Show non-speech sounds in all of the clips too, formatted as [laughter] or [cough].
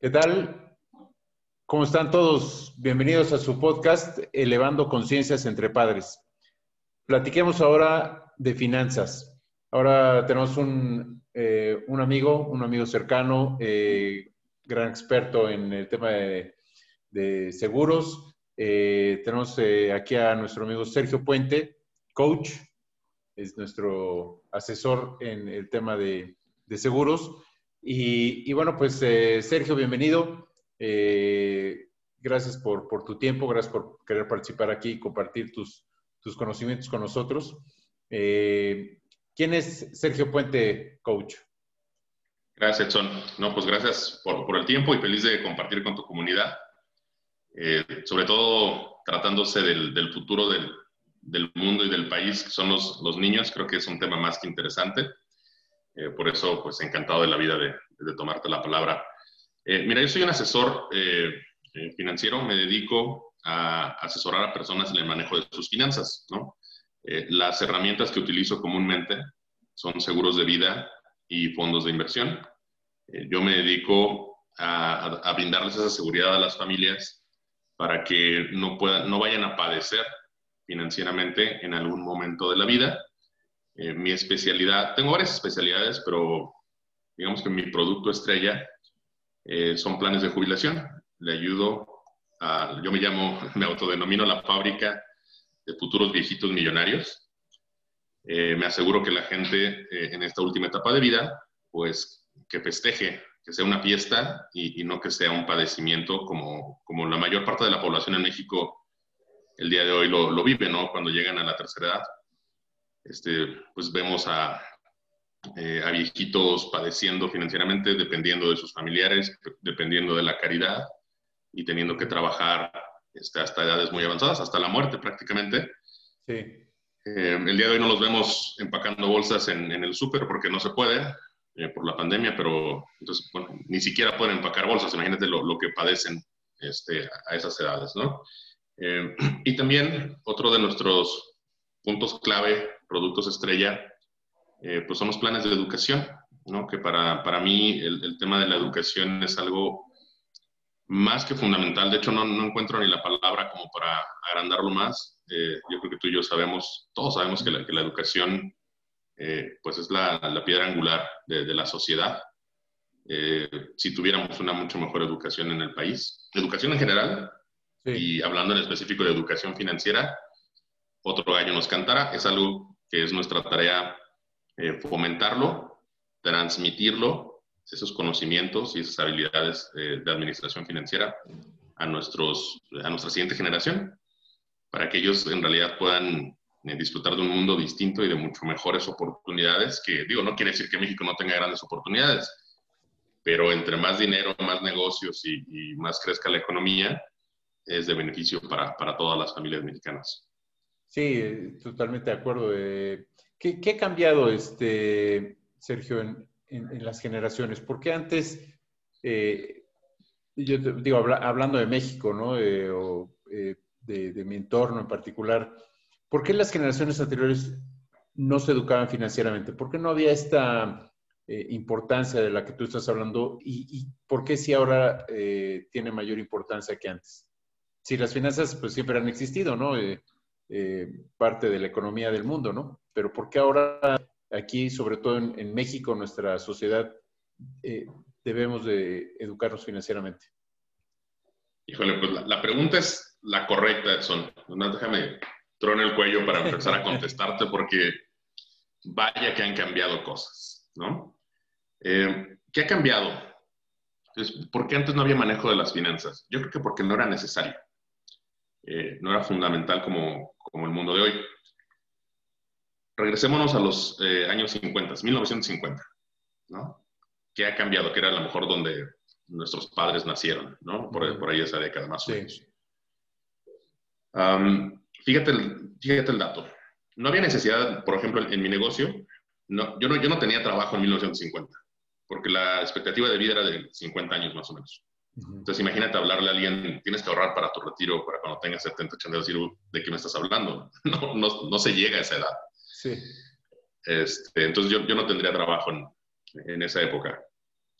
¿Qué tal? ¿Cómo están todos? Bienvenidos a su podcast Elevando Conciencias entre Padres. Platiquemos ahora de finanzas. Ahora tenemos un, eh, un amigo, un amigo cercano, eh, gran experto en el tema de, de seguros. Eh, tenemos aquí a nuestro amigo Sergio Puente, coach, es nuestro asesor en el tema de, de seguros. Y, bueno, pues eh, Sergio, bienvenido. Eh, gracias por, tu tiempo, gracias por querer participar aquí y compartir tus, conocimientos con nosotros. Eh, ¿Quién es Sergio Puente, coach? Gracias, Edson. No, pues gracias por, el tiempo y feliz de compartir con tu comunidad. sobre todo tratándose del, futuro del, mundo y del país, que son los niños, creo que es un tema más que interesante. Eh, por eso, pues encantado de la vida de, tomarte la palabra. Eh, mira, yo soy un asesor eh, financiero, me dedico a asesorar a personas en el manejo de sus finanzas, las herramientas que utilizo comúnmente son seguros de vida y fondos de inversión. yo me dedico a, a, brindarles esa seguridad a las familias para que no, puedan, no vayan a padecer financieramente en algún momento de la vida eh, mi especialidad, tengo varias especialidades, pero digamos que mi producto estrella eh, son planes de jubilación. Le ayudo a, yo me llamo, [laughs] me autodenomino la fábrica de futuros viejitos millonarios. Eh, me aseguro que la gente en esta última etapa de vida, pues que festeje, que sea una fiesta y, no que sea un padecimiento como, como la mayor parte de la población en México el día de hoy lo, lo vive, ¿no? Cuando llegan a la tercera edad este, pues vemos a, eh, a viejitos padeciendo financieramente, dependiendo de sus familiares, dependiendo de la caridad y teniendo que trabajar este, hasta edades muy avanzadas, hasta la muerte prácticamente. Sí. Eh, el día de hoy no los vemos empacando bolsas en, en el súper porque no se puede eh, por la pandemia, pero entonces, bueno, ni siquiera pueden empacar bolsas, imagínate lo, lo que padecen este, a esas edades, ¿no? [clears throat] y también otro de nuestros puntos clave productos estrella, eh, pues son los planes de educación, ¿no? Que para, para mí el, el, tema de la educación es algo más que fundamental. De hecho, no, no encuentro ni la palabra como para agrandarlo más. Eh, yo creo que tú y yo sabemos, todos sabemos que la, que la educación, eh, pues es la, la, piedra angular de, de la sociedad. si tuviéramos una mucho mejor educación en el país, educación en general, sí. y hablando en específico de educación financiera, otro gallo nos cantará. Es algo que es nuestra tarea eh, fomentarlo, transmitirlo, esos conocimientos y esas habilidades eh, de administración financiera a, nuestros, a nuestra siguiente generación, para que ellos en realidad puedan eh, disfrutar de un mundo distinto y de mucho mejores oportunidades, que digo, no quiere decir que México no tenga grandes oportunidades, pero entre más dinero, más negocios y, y más crezca la economía, es de beneficio para, para todas las familias mexicanas. Sí, totalmente de acuerdo. ¿qué, ¿qué, ha cambiado, este, Sergio, en, en, las generaciones? Porque antes, eh, yo digo, habla, hablando de México, ¿no? Eh, o eh, de, mi entorno en particular, ¿por qué las generaciones anteriores no se educaban financieramente? ¿Por qué no había esta importancia de la que tú estás hablando? ¿Y, y por qué si ahora tiene mayor importancia que antes? Si las finanzas pues siempre han existido, ¿no? Eh, parte de la economía del mundo, ¿no? Pero ¿por qué ahora aquí, sobre todo en, en México, nuestra sociedad, eh, debemos de educarnos financieramente? Híjole, pues la, pregunta es la correcta, Edson. No, déjame tronar el cuello para empezar a contestarte porque vaya que han cambiado cosas, ¿no? Eh, ¿Qué ha cambiado? ¿Por qué antes no había manejo de las finanzas? Yo creo que porque no era necesario. Eh, no era fundamental como, como el mundo de hoy. Regresémonos a los eh, años 50, 1950, ¿no? ¿Qué ha cambiado? Que era a lo mejor donde nuestros padres nacieron, ¿no? Por, por ahí esa década más o menos. Sí. Um, fíjate, el, fíjate el dato. No había necesidad, por ejemplo, en, en mi negocio, no, yo, no, yo no tenía trabajo en 1950, porque la expectativa de vida era de 50 años más o menos. Entonces, imagínate hablarle a alguien, tienes que ahorrar para tu retiro, para cuando tengas 70, 80 decir, ¿de qué me estás hablando? [laughs] No, no, no se llega a esa edad. Sí. Este, entonces, yo, yo, no tendría trabajo en, en esa época.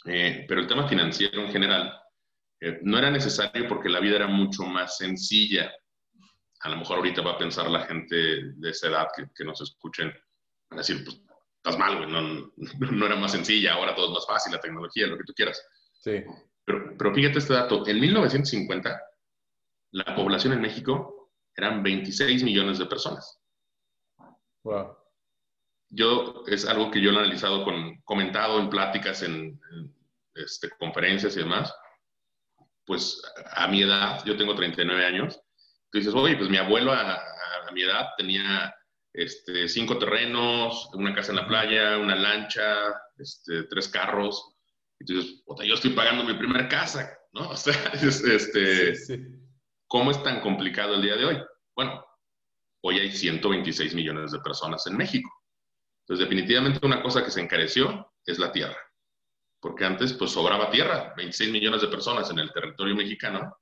Eh, pero el tema financiero en general, Eh, no era necesario porque la vida era mucho más sencilla. A lo mejor ahorita va a pensar la gente de esa edad que, que nos escuchen, van a decir, pues estás mal, güey, no, [laughs] no, era más sencilla, ahora todo es más fácil, la tecnología, lo que tú quieras. Sí. Pero, pero fíjate este dato, en 1950 la población en México eran 26 millones de personas. Wow. Yo, es algo que yo he analizado, con, comentado en pláticas, en, en este, conferencias y demás, pues a mi edad, yo tengo 39 años, tú dices, oye, pues mi abuelo a, a, mi edad tenía este, cinco terrenos, una casa en la playa, una lancha, este, tres carros. Y tú dices, yo estoy pagando mi primera casa, ¿no? [laughs] O sea, este, sí, sí. ¿cómo es tan complicado el día de hoy? Bueno, hoy hay 126 millones de personas en México. Entonces, definitivamente una cosa que se encareció es la tierra porque antes pues sobraba tierra, 26 millones de personas en el territorio mexicano,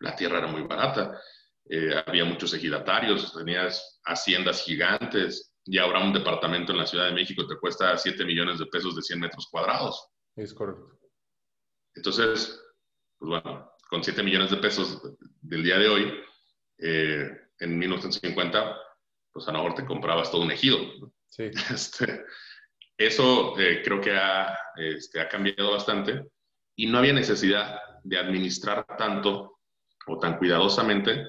la tierra era muy barata, eh, había muchos ejidatarios, tenías haciendas gigantes, y ahora un departamento en la Ciudad de México te cuesta 7 millones de pesos de 100 metros cuadrados. Es correcto. Entonces, pues bueno, con 7 millones de pesos del día de hoy, eh, en 1950, pues a lo mejor te comprabas todo un ejido. Sí. [laughs] Este, eso eh, creo que ha, este, ha cambiado bastante y no había necesidad de administrar tanto o tan cuidadosamente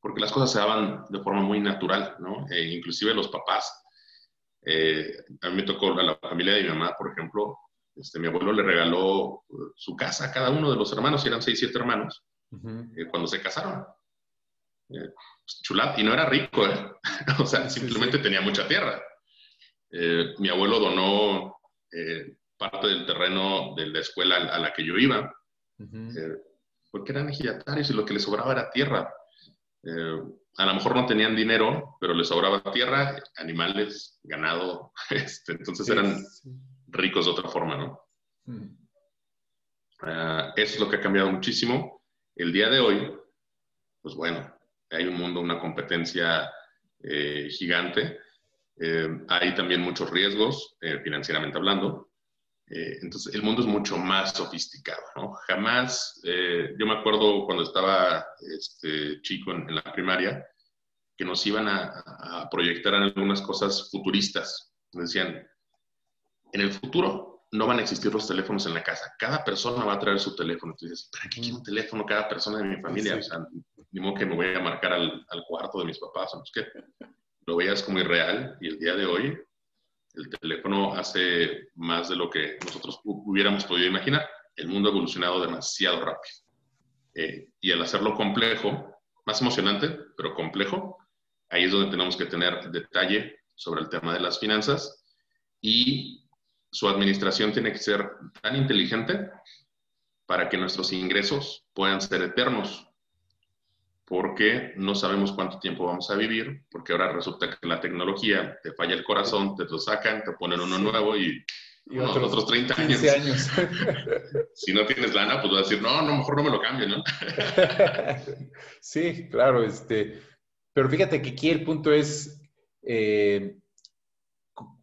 porque las cosas se daban de forma muy natural, ¿no? E inclusive los papás. Eh, a mí me tocó a la familia de mi mamá, por ejemplo, este, mi abuelo le regaló su casa a cada uno de los hermanos, eran seis, siete hermanos, uh -huh. eh, cuando se casaron. Eh, chulat, y no era rico, ¿eh? [laughs] o sea, simplemente tenía mucha tierra. Eh, mi abuelo donó eh, parte del terreno de la escuela a la que yo iba, uh -huh. eh, porque eran ejidatarios y lo que les sobraba era tierra. Eh, a lo mejor no tenían dinero, pero les sobraba tierra, animales, ganado, [laughs] este, entonces sí, eran sí. Ricos de otra forma, ¿no? Uh, eso es lo que ha cambiado muchísimo. El día de hoy, pues bueno, hay un mundo, una competencia eh, gigante eh, hay también muchos riesgos, eh, financieramente hablando. Entonces, el mundo es mucho más sofisticado, ¿no? Jamás, yo me acuerdo cuando estaba este, chico en, en, la primaria, que nos iban a, a proyectar en algunas cosas futuristas. Nos decían, en el futuro no van a existir los teléfonos en la casa. Cada persona va a traer su teléfono. Entonces, ¿para qué quiero un teléfono cada persona de mi familia? Sí. O sea, ni modo que me voy a marcar al, al cuarto de mis papás. ¿no? ¿Qué? lo veías como irreal y el día de hoy el teléfono hace más de lo que nosotros hubiéramos podido imaginar. El mundo ha evolucionado demasiado rápido. Eh, y al hacerlo complejo, más emocionante, pero complejo, ahí es donde tenemos que tener detalle sobre el tema de las finanzas y su administración tiene que ser tan inteligente para que nuestros ingresos puedan ser eternos porque no sabemos cuánto tiempo vamos a vivir, porque ahora resulta que la tecnología te falla el corazón, te lo sacan, te ponen uno nuevo y, y otros, otros 30 años. años. [laughs] si no tienes lana, pues vas a decir, no, no, mejor no me lo cambio, ¿no? [laughs] sí, claro, este, pero fíjate que aquí el punto es, eh,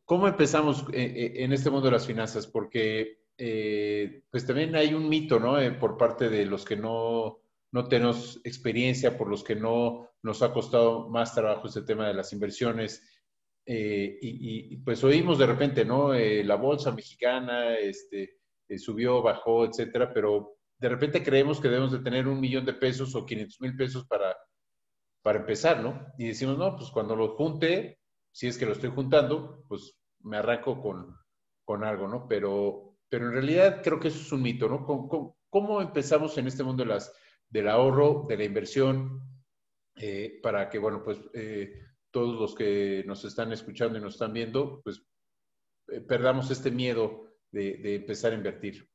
¿cómo empezamos en este mundo de las finanzas? Porque eh, pues también hay un mito, ¿no? Eh, por parte de los que no no tenemos experiencia, por los que no nos ha costado más trabajo este tema de las inversiones. Eh, y, y, pues oímos de repente, ¿no? Eh, la bolsa mexicana este, eh, subió, bajó, etcétera, pero de repente creemos que debemos de tener un millón de pesos o 500 mil pesos para, para empezar, ¿no? Y decimos, no, pues cuando lo junte, si es que lo estoy juntando, pues me arranco con, con algo, ¿no? Pero, pero en realidad creo que eso es un mito, ¿no? ¿Cómo, cómo, empezamos en este mundo de las del ahorro, de la inversión, eh, para que, bueno, pues eh, todos los que nos están escuchando y nos están viendo, pues eh, perdamos este miedo de, de, empezar a invertir.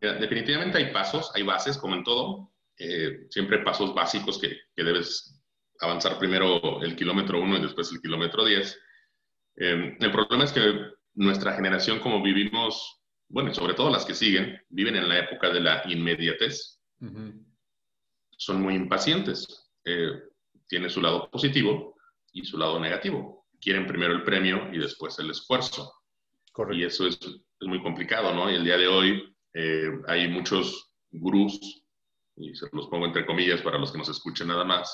Definitivamente hay pasos, hay bases, como en todo, siempre pasos básicos que, que, debes avanzar primero el kilómetro uno y después el kilómetro diez. el problema es que nuestra generación, como vivimos, bueno, sobre todo las que siguen, viven en la época de la inmediatez Uh -huh. Son muy impacientes. Eh, tiene su lado positivo y su lado negativo. Quieren primero el premio y después el esfuerzo. Correcto. Y eso es, es, muy complicado, ¿no? Y el día de hoy eh, hay muchos gurús, y se los pongo entre comillas para los que nos escuchen nada más,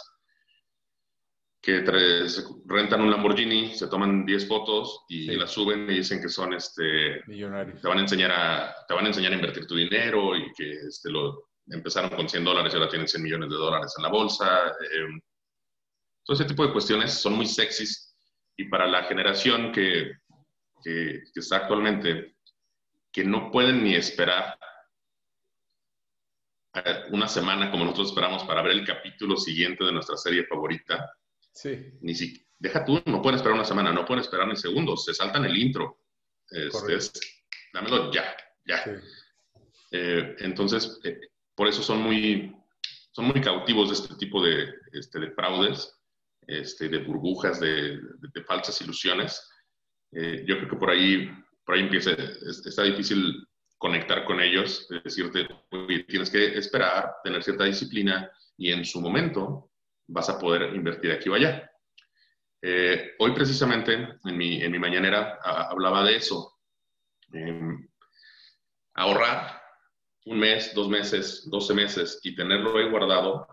que rentan un Lamborghini, se toman 10 fotos y las suben y dicen que son este millonarios. Te van a enseñar a te van a enseñar a invertir tu dinero y que este, lo empezaron con 100 dólares y ahora tienen 100 millones de dólares en la bolsa. Eh, todo ese tipo de cuestiones son muy sexys y para la generación que, que, que está actualmente, que no pueden ni esperar una semana como nosotros esperamos para ver el capítulo siguiente de nuestra serie favorita, Sí. Ni si, deja tú, no pueden esperar una semana, no pueden esperar ni segundos, se saltan el intro. Es, dámelo ya, ya. Eh, entonces, eh, por eso son muy, son muy cautivos de este tipo de, este, de fraudes, este, de burbujas, de, falsas ilusiones. Eh, yo creo que por ahí, por ahí empieza, está difícil conectar con ellos, decirte, tienes que esperar, tener cierta disciplina y en su momento vas a poder invertir aquí o allá. Eh, hoy precisamente en mi, en mi mañanera hablaba de eso. Em, ahorrar un mes, dos meses, doce meses y tenerlo ahí guardado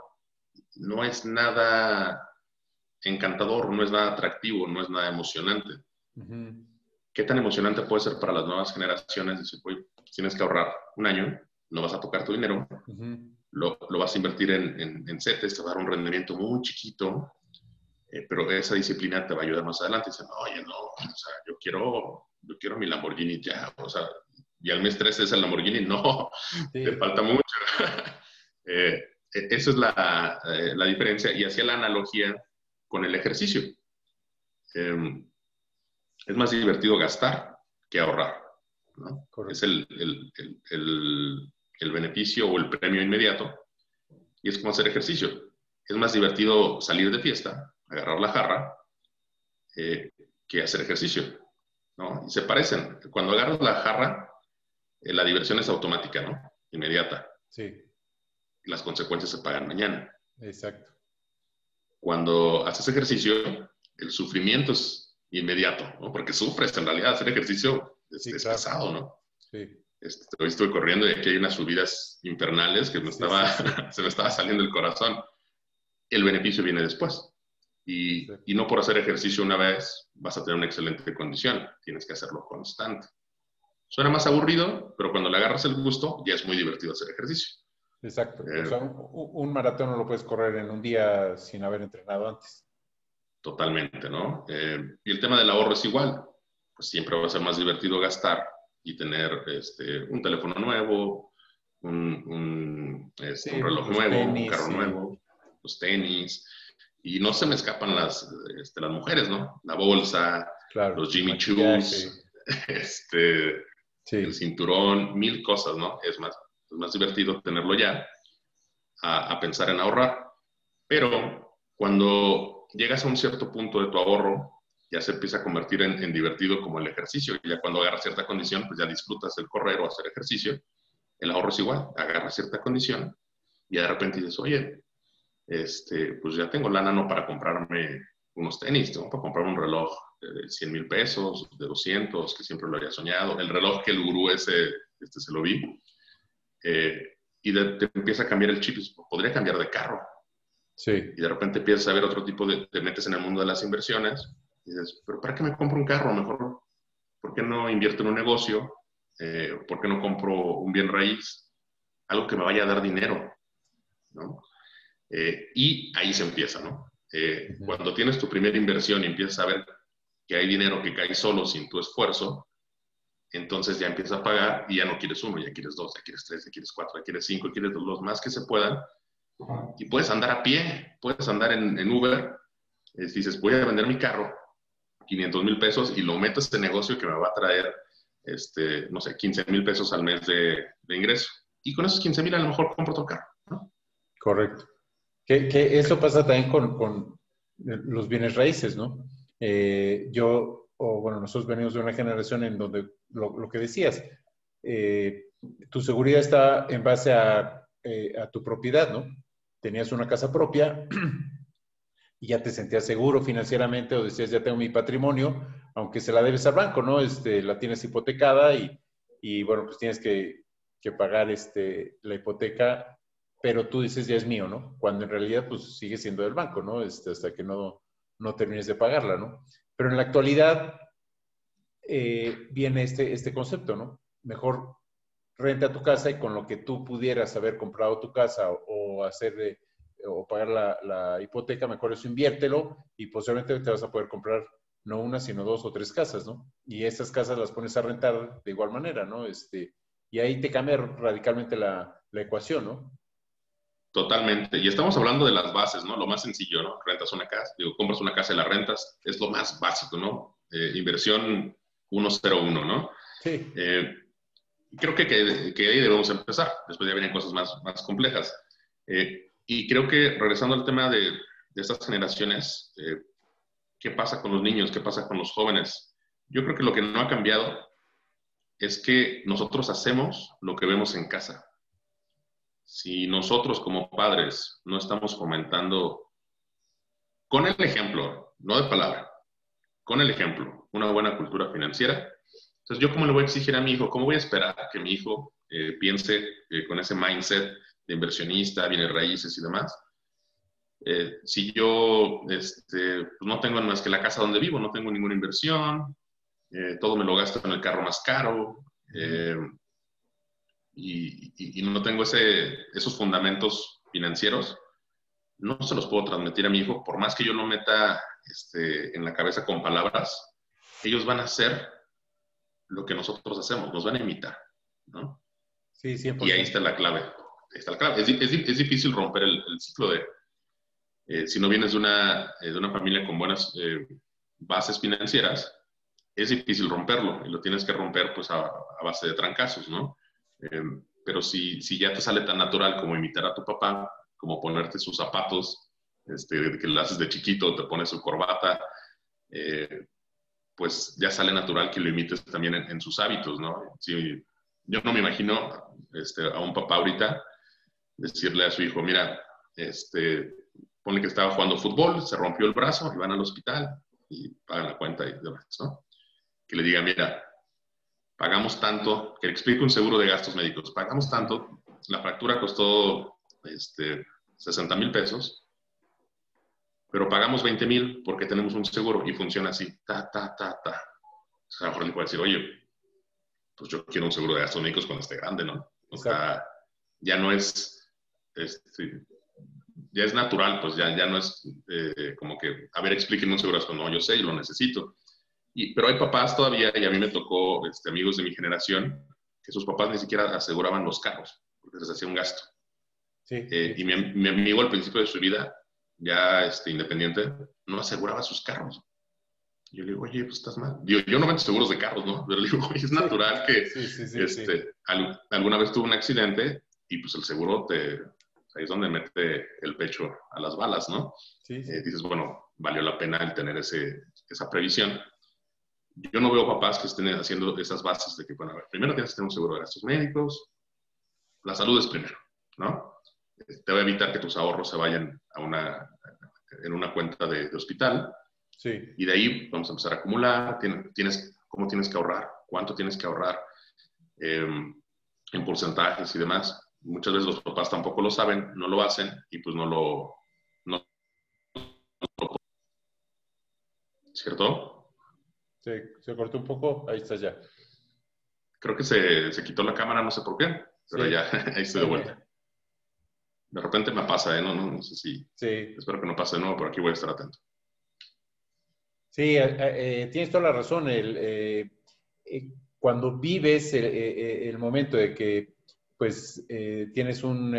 no es nada encantador, no es nada atractivo, no es nada emocionante. ¿Qué tan emocionante puede ser para las nuevas generaciones? Decir, tienes que ahorrar un año, no vas a tocar tu dinero, lo, vas a invertir en, en, CETES, te va a dar un rendimiento muy chiquito, eh, pero esa disciplina te va a ayudar más adelante. Dicen, oye, no, o sea, yo quiero, yo quiero mi Lamborghini ya, o sea, y al mes 3 es el Lamborghini, no, [laughs] te falta mucho. [laughs] eh, e, esa es la, eh, la, diferencia y hacía la analogía con el ejercicio. Em, es más divertido gastar que ahorrar. ¿no? Es el, el, el, el beneficio o el premio inmediato y es como hacer ejercicio. Es más divertido salir de fiesta, agarrar la jarra, eh, que hacer ejercicio. ¿no? Y se parecen. Cuando agarras la jarra, eh, la diversión es automática, ¿no? Inmediata. Sí. Y las consecuencias se pagan mañana. Exacto. Cuando haces ejercicio, el sufrimiento es inmediato, ¿no? Porque sufres, en realidad hacer ejercicio es, pesado, ¿no? Sí. Hoy estoy corriendo y aquí hay unas subidas infernales que me estaba, [laughs] se me estaba saliendo el corazón. El beneficio viene después. Y, y, no por hacer ejercicio una vez vas a tener una excelente condición. Tienes que hacerlo constante. Suena más aburrido, pero cuando le agarras el gusto, ya es muy divertido hacer ejercicio. Exacto. o eh, sea, un, maratón no lo puedes correr en un día sin haber entrenado antes. Totalmente, ¿no? Eh, y el tema del ahorro es igual. Pues siempre va a ser más divertido gastar y tener este, un teléfono nuevo, un, un, este, reloj nuevo, un carro nuevo, los tenis. Y no se me escapan las, este, las mujeres, ¿no? La bolsa, los Jimmy Choos, [laughs] este, el cinturón, mil cosas, ¿no? Es más, es más divertido tenerlo ya a, a pensar en ahorrar. Pero cuando llegas a un cierto punto de tu ahorro, ya se empieza a convertir en, divertido como el ejercicio. Y ya cuando agarras cierta condición, pues ya disfrutas el correr o hacer ejercicio. El ahorro es igual, agarras cierta condición y de repente dices, oye, este, pues ya tengo lana no para comprarme unos tenis, tengo para comprar un reloj de 100 mil pesos, de 200, que siempre lo había soñado, el reloj que el gurú ese, este se lo vi, eh, y te empieza a cambiar el chip, podría cambiar de carro. Sí. Y de repente empiezas a ver otro tipo de, te metes en el mundo de las inversiones y dices, pero ¿para qué me compro un carro? Mejor, ¿por qué no invierto en un negocio? Eh, ¿Por qué no compro un bien raíz? Algo que me vaya a dar dinero, ¿no? Eh, y ahí se empieza, ¿no? Eh, cuando tienes tu primera inversión y empiezas a ver que hay dinero que cae solo sin tu esfuerzo, entonces ya empiezas a pagar y ya no quieres uno, ya quieres dos, ya quieres tres, ya quieres cuatro, ya quieres cinco, ya quieres los más que se puedan. Y puedes andar a pie, puedes andar en, en Uber, dices, voy a vender mi carro 500 mil pesos y lo meto a este negocio que me va a traer, este, no sé, 15 mil pesos al mes de, ingreso. Y con esos 15 mil a lo mejor compro otro carro. ¿no? Correcto. Que, eso pasa también con, los bienes raíces, ¿no? Eh, yo, o bueno, nosotros venimos de una generación en donde lo, lo que decías, eh, tu seguridad está en base a, eh, a tu propiedad, ¿no? Tenías una casa propia, [clears throat] y ya te sentías seguro financieramente o decías, ya tengo mi patrimonio, aunque se la debes al banco, ¿no? Este, la tienes hipotecada y, y bueno, pues tienes que, que pagar este, la hipoteca, pero tú dices ya es mío, ¿no? Cuando en realidad pues sigue siendo del banco, ¿no? Este, hasta que no, no termines de pagarla, ¿no? Pero en la actualidad eh, viene este, este concepto, ¿no? Mejor renta tu casa y con lo que tú pudieras haber comprado tu casa o, hacer o pagar la, la, hipoteca, mejor eso inviértelo y posiblemente te vas a poder comprar no una, sino dos o tres casas, ¿no? Y esas casas las pones a rentar de igual manera, ¿no? Este, y ahí te cambia radicalmente la, la ecuación, ¿no? Totalmente. Y estamos hablando de las bases, ¿no? Lo más sencillo, ¿no? Rentas una casa, digo, compras una casa y la rentas, es lo más básico, ¿no? Eh, inversión 101, ¿no? Sí. Eh, creo que, que, que, ahí debemos empezar. Después ya vienen cosas más, más complejas. Eh, y creo que regresando al tema de, estas generaciones, eh, ¿qué pasa con los niños? ¿Qué pasa con los jóvenes? Yo creo que lo que no ha cambiado es que nosotros hacemos lo que vemos en casa. Si nosotros como padres no estamos fomentando con el ejemplo, no de palabra, con el ejemplo, una buena cultura financiera, entonces yo cómo le voy a exigir a mi hijo, cómo voy a esperar que mi hijo eh, piense eh, con ese mindset de inversionista, bienes raíces y demás, eh, si yo este, pues no tengo más que la casa donde vivo, no tengo ninguna inversión, todo me lo gasto en el carro más caro, y, no tengo ese, esos fundamentos financieros, no se los puedo transmitir a mi hijo, por más que yo lo meta este, en la cabeza con palabras, ellos van a hacer lo que nosotros hacemos, nos van a imitar, ¿no? Sí, Y ahí está la clave. Está la clave. Es, es, difícil romper el, ciclo de, eh, si no vienes de una, eh, de una familia con buenas eh, bases financieras, es difícil romperlo y lo tienes que romper pues a, a base de trancazos, ¿no? pero si, si ya te sale tan natural como imitar a tu papá, como ponerte sus zapatos, este, que lo haces de chiquito, te pones su corbata, eh, pues ya sale natural que lo imites también en, sus hábitos, ¿no? yo no me imagino este, a un papá ahorita decirle a su hijo, mira, este, pone que estaba jugando fútbol, se rompió el brazo y van al hospital y pagan la cuenta y demás, ¿no? Que le diga, mira, pagamos tanto, que le explique un seguro de gastos médicos, pagamos tanto, la fractura costó este, 60 mil pesos, pero pagamos 20 mil porque tenemos un seguro y funciona así, ta, ta, ta, ta. O sea, a lo mejor le puede decir, oye, pues yo quiero un seguro de gastos médicos cuando esté grande, ¿no? O sea, ya no es, este, ya es natural, pues ya, ya no es eh, como que, a ver, explíquenme un gastos, no, yo sé y lo necesito. Y, pero hay papás todavía, y a mí me tocó este, amigos de mi generación, que sus papás ni siquiera aseguraban los carros, porque les hacía un gasto. Sí, eh, Y mi, mi, amigo al principio de su vida ya este, independiente, no aseguraba sus carros. Yo le digo, oye, pues estás mal. Yo, yo no vendo seguros de carros, ¿no? Pero le digo, oye, es natural que este, alguna vez tuvo un accidente y pues el seguro te, ahí es donde mete el pecho a las balas, ¿no? Eh, dices, bueno, valió la pena el tener ese, esa previsión. Yo no veo papás que estén haciendo esas bases de que, bueno, a ver, primero tienes que tener un seguro de gastos médicos, la salud es primero, ¿no? te va a evitar que tus ahorros se vayan a una, en una cuenta de, hospital. Sí. Y de ahí vamos a empezar a acumular. Tienes, ¿Cómo tienes que ahorrar? ¿Cuánto tienes que ahorrar? Em, en porcentajes y demás. Muchas veces los papás tampoco lo saben, no lo hacen y pues no lo... No, ¿Cierto? Sí, se cortó un poco, ahí está ya. Creo que se, se quitó la cámara, no sé por qué, pero ya [laughs] ahí estoy de vuelta. De repente me pasa, ¿eh? No, no, no sé si. Sí. Espero que no pase de nuevo, pero aquí voy a estar atento. Sí, eh, eh, tienes toda la razón. El, cuando vives el, momento de que pues tienes un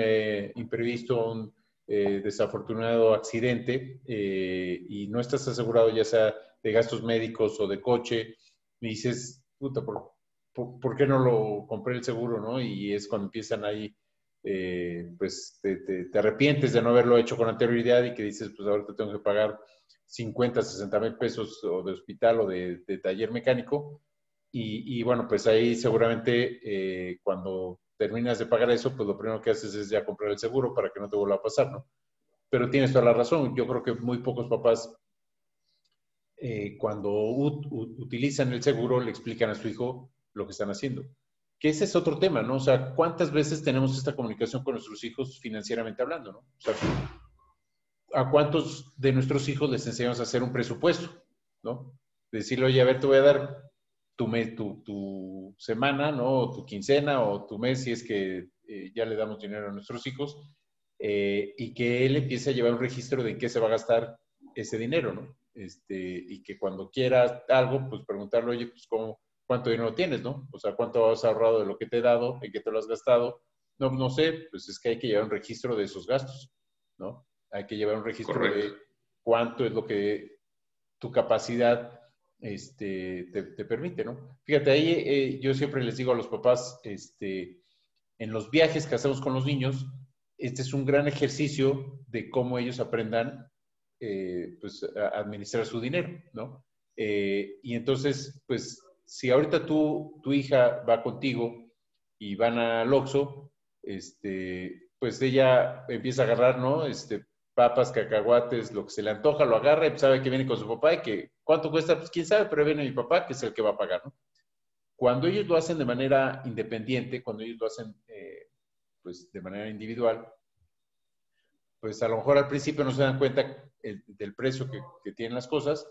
imprevisto, un desafortunado accidente y no estás asegurado ya sea de gastos médicos o de coche, y dices, puta, ¿por, por qué no lo compré el seguro? ¿no? Y es cuando empiezan ahí eh, pues te, arrepientes de no haberlo hecho con anterioridad y que dices, pues ahorita tengo que pagar 50, 60 mil pesos o de hospital o de, taller mecánico. Y, bueno, pues ahí seguramente eh, cuando terminas de pagar eso, pues lo primero que haces es ya comprar el seguro para que no te vuelva a pasar, ¿no? Pero tienes toda la razón. Yo creo que muy pocos papás, eh, cuando utilizan el seguro, le explican a su hijo lo que están haciendo. que ese es otro tema, ¿no? O sea, ¿cuántas veces tenemos esta comunicación con nuestros hijos financieramente hablando, ¿no? O sea, ¿a cuántos de nuestros hijos les enseñamos a hacer un presupuesto, ¿no? Decirle, oye, a ver, te voy a dar tu, tu, tu semana, ¿no? O tu quincena o tu mes, si es que eh, ya le damos dinero a nuestros hijos, eh, y que él empiece a llevar un registro de en qué se va a gastar ese dinero, ¿no? Este, y que cuando quiera algo, pues preguntarle, oye, pues cómo, cuánto dinero tienes, ¿no? O sea, cuánto has ahorrado de lo que te he dado, en qué te lo has gastado. No, no sé, pues es que hay que llevar un registro de esos gastos, ¿no? Hay que llevar un registro de cuánto es lo que tu capacidad este, te, permite, ¿no? Fíjate, ahí eh, yo siempre les digo a los papás, este, en los viajes que hacemos con los niños, este es un gran ejercicio de cómo ellos aprendan eh, pues, a administrar su dinero, ¿no? Eh, y entonces, pues si ahorita tú, tu hija va contigo y van al Oxxo, este, pues ella empieza a agarrar, ¿no? Este, papas, cacahuates, lo que se le antoja, lo agarra y sabe que viene con su papá y que cuánto cuesta, pues quién sabe, pero viene mi papá, que es el que va a pagar, ¿no? Cuando ellos lo hacen de manera independiente, cuando ellos lo hacen eh, pues de manera individual, pues a lo mejor al principio no se dan cuenta del precio que, que tienen las cosas,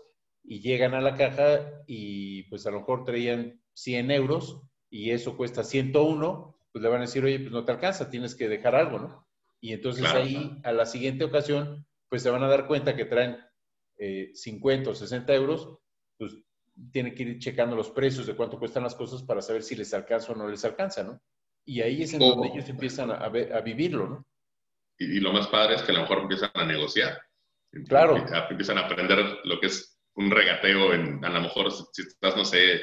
y llegan a la caja y pues a lo mejor traían 100 euros y eso cuesta 101, pues le van a decir, oye, pues no te alcanza, tienes que dejar algo, ¿no? Y entonces ahí a la siguiente ocasión, pues se van a dar cuenta que traen 50 eh, o 60 euros, pues tienen que ir checando los precios de cuánto cuestan las cosas para saber si les alcanza o no les alcanza, ¿no? Y ahí es en donde ellos empiezan a, a, vivirlo, ¿no? Y, y, lo más padre es que a lo mejor empiezan a negociar. Claro. Empiezan a aprender lo que es un regateo en, a lo mejor si estás, no sé,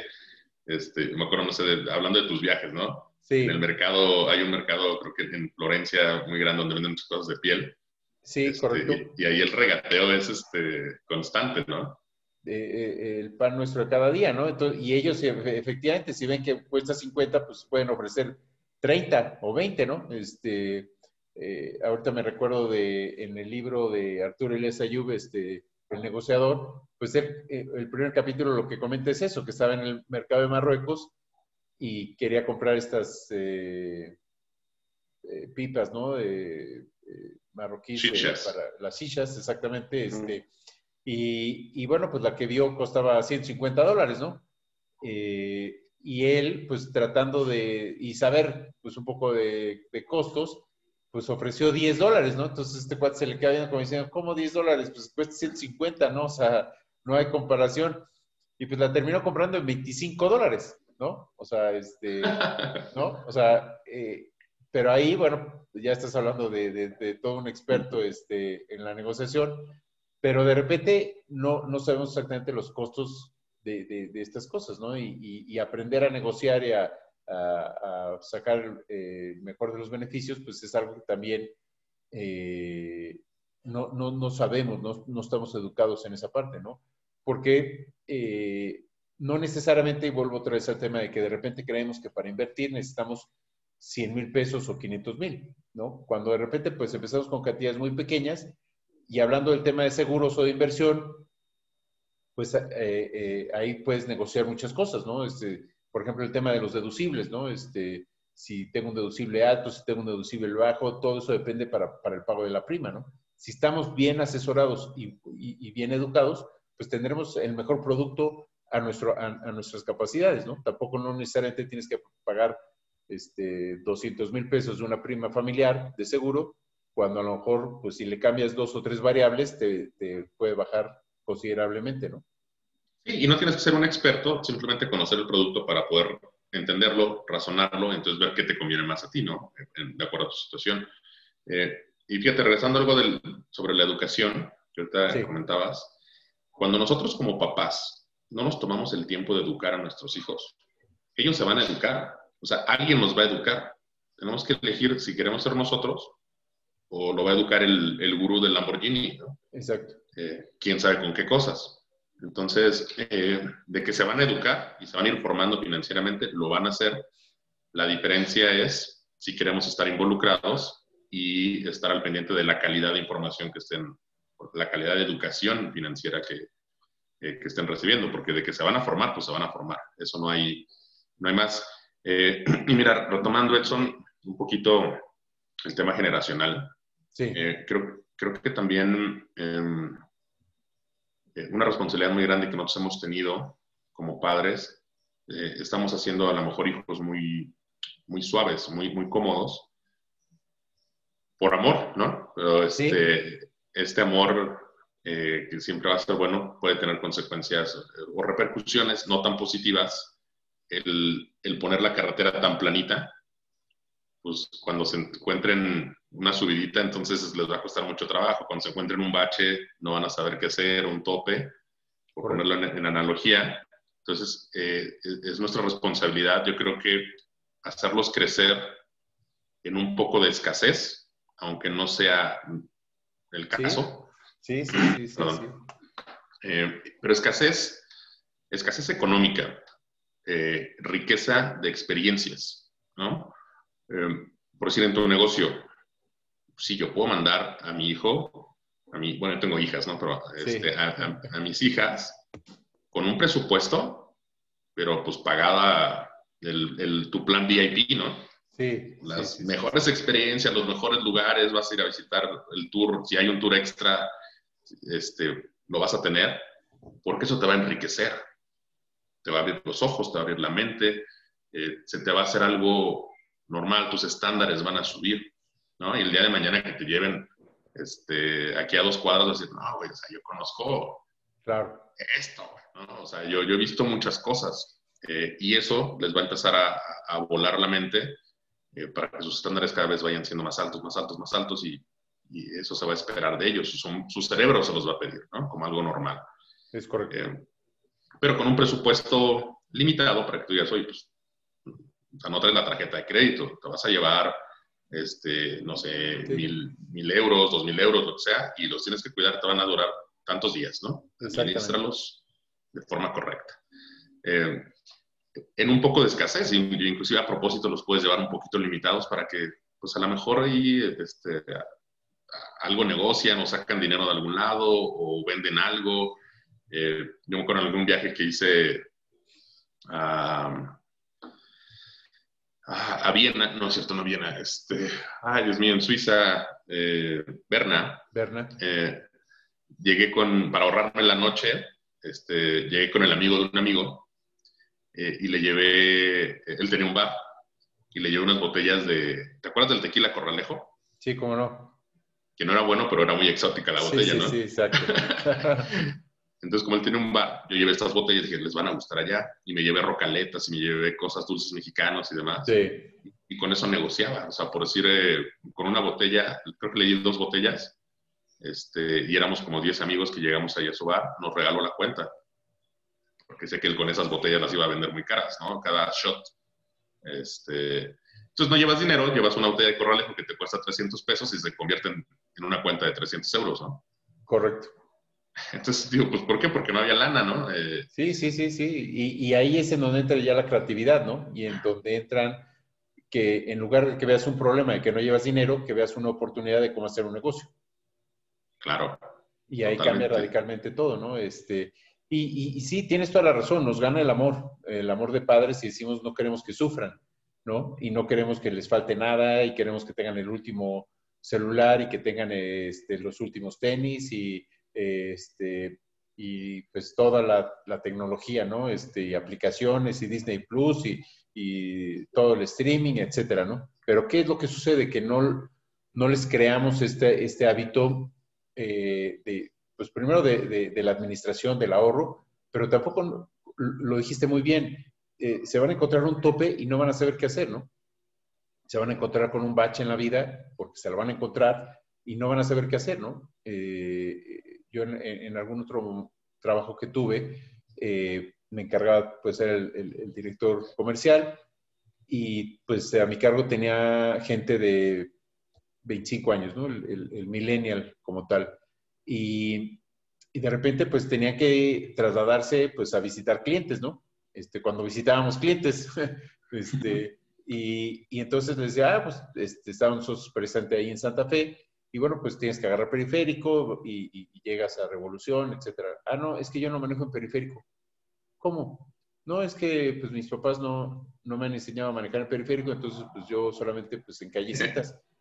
este, me acuerdo, no sé, hablando de tus viajes, ¿no? Sí. En el mercado, hay un mercado, creo que en Florencia, muy grande, donde venden muchas cosas de piel. Sí, este, correcto. Y, ahí el regateo es este, constante, ¿no? Eh, el pan nuestro de cada día, ¿no? Entonces, y ellos efectivamente, si ven que cuesta 50, pues pueden ofrecer 30 o 20, ¿no? Este, eh, ahorita me recuerdo de, en el libro de Arturo Elias Ayub, este, el negociador, pues eh, el primer capítulo lo que comenta es eso, que estaba en el mercado de Marruecos y quería comprar estas eh, eh, pipas, ¿no? De, marroquíes para las sillas, exactamente. este, y, bueno, pues la que vio costaba 150 dólares, ¿no? y él, pues tratando de, y saber, pues un poco de, de costos, pues ofreció 10 dólares, ¿no? Entonces este cuate se le queda viendo como diciendo, ¿cómo 10 dólares? Pues cuesta 150, ¿no? O sea, no hay comparación. Y pues la terminó comprando en 25 dólares, ¿no? O sea, este, ¿no? O sea, eh, pero ahí, bueno, ya estás hablando de, todo un experto este, en la negociación, pero de repente no, no sabemos exactamente los costos de, estas cosas, ¿no? y aprender a negociar y a, a, sacar eh, mejor de los beneficios, pues es algo que también eh, no, no, no, sabemos, no, no, estamos educados en esa parte, ¿no? Porque eh, no necesariamente, y vuelvo otra vez al tema de que de repente creemos que para invertir necesitamos 100 mil pesos o 500 mil, ¿no? Cuando de repente pues empezamos con cantidades muy pequeñas y hablando del tema de seguros o de inversión, pues ahí puedes negociar muchas cosas, ¿no? Este, por ejemplo, el tema de los deducibles, ¿no? Este, si tengo un deducible alto, si tengo un deducible bajo, todo eso depende para, para el pago de la prima, ¿no? Si estamos bien asesorados y, bien educados, pues tendremos el mejor producto a, nuestro, a, nuestras capacidades, ¿no? Tampoco no necesariamente tienes que pagar este, 200 mil pesos de una prima familiar de seguro, cuando a lo mejor, pues si le cambias dos o tres variables, te, te puede bajar considerablemente, ¿no? y no tienes que ser un experto, simplemente conocer el producto para poder entenderlo, razonarlo, entonces ver qué te conviene más a ti, ¿no? De acuerdo a tu situación. Eh, y fíjate, regresando algo del, sobre la educación, que ahorita comentabas, cuando nosotros como papás no nos tomamos el tiempo de educar a nuestros hijos, ellos se van a educar, o sea, alguien nos va a educar. Tenemos que elegir si queremos ser nosotros o lo va a educar el, el gurú del Lamborghini, ¿no? Exacto. Eh, quién sabe con qué cosas. Entonces, eh, de que se van a educar y se van a ir formando financieramente, lo van a hacer. La diferencia es si queremos estar involucrados y estar al pendiente de la calidad de información que estén, la calidad de educación financiera que, eh, que estén recibiendo, porque de que se van a formar, pues se van a formar. Eso no hay, no hay más. Eh, [clears throat] y mira, retomando, Edson, un poquito el tema generacional. Sí. Eh, creo, creo que también em, eh, una responsabilidad muy grande que nosotros hemos tenido como padres, estamos haciendo a lo mejor hijos muy, muy suaves, muy, muy cómodos, por amor, ¿no? Pero este, este amor que siempre va a ser bueno puede tener consecuencias o repercusiones no tan positivas el, poner la carretera tan planita, pues cuando se encuentren una subidita, entonces les va a costar mucho trabajo. Cuando se encuentren un bache, no van a saber qué hacer, un tope, por ponerlo en, analogía. Entonces, eh, es nuestra responsabilidad, yo creo que hacerlos crecer en un poco de escasez, aunque no sea el caso. Sí, sí, sí. sí, eh, pero escasez, escasez económica, eh, riqueza de experiencias, ¿no? Eh, por decir, en tu negocio, si yo puedo mandar a mi hijo, a mí, bueno, yo tengo hijas, ¿no? Pero este, a, mis hijas con un presupuesto, pero pues pagada el, tu plan VIP, ¿no? Sí. Las mejores experiencias, los mejores lugares, vas a ir a visitar el tour, si hay un tour extra, este, lo vas a tener, porque eso te va a enriquecer te va a abrir los ojos, te va a abrir la mente, eh, se te va a hacer algo normal, tus estándares van a subir, ¿no? Y el día de mañana que te lleven este, aquí a dos cuadros, decir, no, güey, o sea, yo conozco claro. esto, ¿no? O sea, yo, yo he visto muchas cosas eh, y eso les va a empezar a, a volar la mente eh, para que sus estándares cada vez vayan siendo más altos, más altos, más altos y, y eso se va a esperar de ellos. Su, su cerebro se los va a pedir, ¿no? Como algo normal. Es correcto pero con un presupuesto limitado para que tú digas, oye, pues, o sea, no traes la tarjeta de crédito, te vas a llevar, este, no sé, mil, mil euros, dos mil euros, lo que sea, y los tienes que cuidar, te van a durar tantos días, ¿no? Administrarlos de forma correcta. Eh, en un poco de escasez, inclusive a propósito los puedes llevar un poquito limitados para que, pues a lo mejor ahí este, algo negocian o sacan dinero de algún lado o venden algo eh, yo me acuerdo en algún viaje que hice a, a, Viena, no es cierto, no Viena, este, ay Dios mío, en Suiza, eh, Berna. Berna. Eh, llegué con, para ahorrarme la noche, este, llegué con el amigo de un amigo y le llevé, él tenía un bar, y le llevé unas botellas de, ¿te acuerdas del tequila Corralejo? Sí, cómo no. Que no era bueno, pero era muy exótica la botella, ¿no? Sí, exacto. [laughs] Entonces, como él tiene un bar, yo llevé estas botellas y dije, les van a gustar allá. Y me llevé rocaletas y me llevé cosas dulces mexicanos y demás. Sí. Y con eso negociaba. O sea, por decir, eh, con una botella, creo que le di dos botellas, este, y éramos como 10 amigos que llegamos ahí a su bar, nos regaló la cuenta. Porque sé que él con esas botellas las iba a vender muy caras, ¿no? Cada shot. Este, entonces no llevas dinero, llevas una botella de corralejo que te cuesta 300 pesos y se convierte en, en una cuenta de 300 euros, ¿no? Correcto. Entonces digo, pues ¿por qué? Porque no había lana, ¿no? Eh, sí, sí, sí, sí. Y, ahí es en donde entra ya la creatividad, ¿no? Y en donde entran que en lugar de que veas un problema de que no llevas dinero, que veas una oportunidad de cómo hacer un negocio. Claro. Y ahí cambia radicalmente todo, ¿no? Este, y, y, sí, tienes toda la razón, nos gana el amor, el amor de padres y decimos no queremos que sufran, ¿no? Y no queremos que les falte nada y queremos que tengan el último celular y que tengan este, los últimos tenis y este, y pues toda la, tecnología, ¿no? Este, y aplicaciones y Disney Plus y, y, todo el streaming, etcétera, ¿no? Pero ¿qué es lo que sucede? Que no, no les creamos este, este hábito eh, de, pues primero de, de, la administración, del ahorro, pero tampoco, lo dijiste muy bien, eh, se van a encontrar un tope y no van a saber qué hacer, ¿no? Se van a encontrar con un bache en la vida, porque se lo van a encontrar y no van a saber qué hacer, ¿no? Eh, yo en, algún otro trabajo que tuve, eh, me encargaba pues ser el, director comercial y pues a mi cargo tenía gente de 25 años, ¿no? El, millennial como tal. Y, y, de repente pues tenía que trasladarse pues a visitar clientes, ¿no? Este, cuando visitábamos clientes, [laughs] este, y, y, entonces les decía, ah, pues este, estábamos presentes ahí en Santa Fe y bueno, pues tienes que agarrar periférico y, llegas a Revolución, etcétera. Ah, no, es que yo no manejo en periférico. ¿Cómo? No, es que pues mis papás no, no me han enseñado a manejar el periférico, entonces pues yo solamente pues en callecitas. [laughs]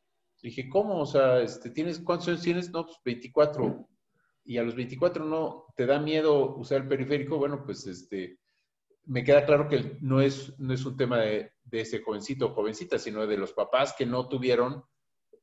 dije, ¿cómo? O sea, este, ¿tienes, ¿cuántos años tienes? No, pues 24. Y a los 24 no, ¿te da miedo usar el periférico? Bueno, pues este, me queda claro que no es, no es un tema de, ese jovencito o jovencita, sino de los papás que no tuvieron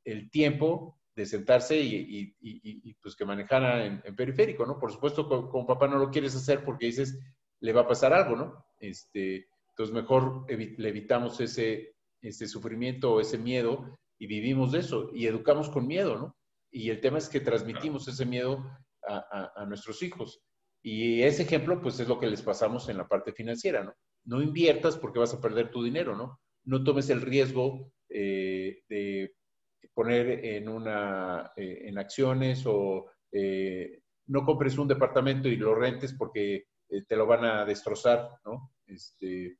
el tiempo de sentarse y, pues que manejara en, periférico, ¿no? Por supuesto, como, papá no lo quieres hacer porque dices, le va a pasar algo, ¿no? Este, entonces mejor le evitamos ese, ese sufrimiento o ese miedo y vivimos de eso y educamos con miedo, ¿no? Y el tema es que transmitimos ese miedo a, nuestros hijos. Y ese ejemplo, pues es lo que les pasamos en la parte financiera, ¿no? No inviertas porque vas a perder tu dinero, ¿no? No tomes el riesgo eh, de poner en, una, eh, en acciones o eh, no compres un departamento y lo rentes porque te lo van a destrozar, ¿no? Este,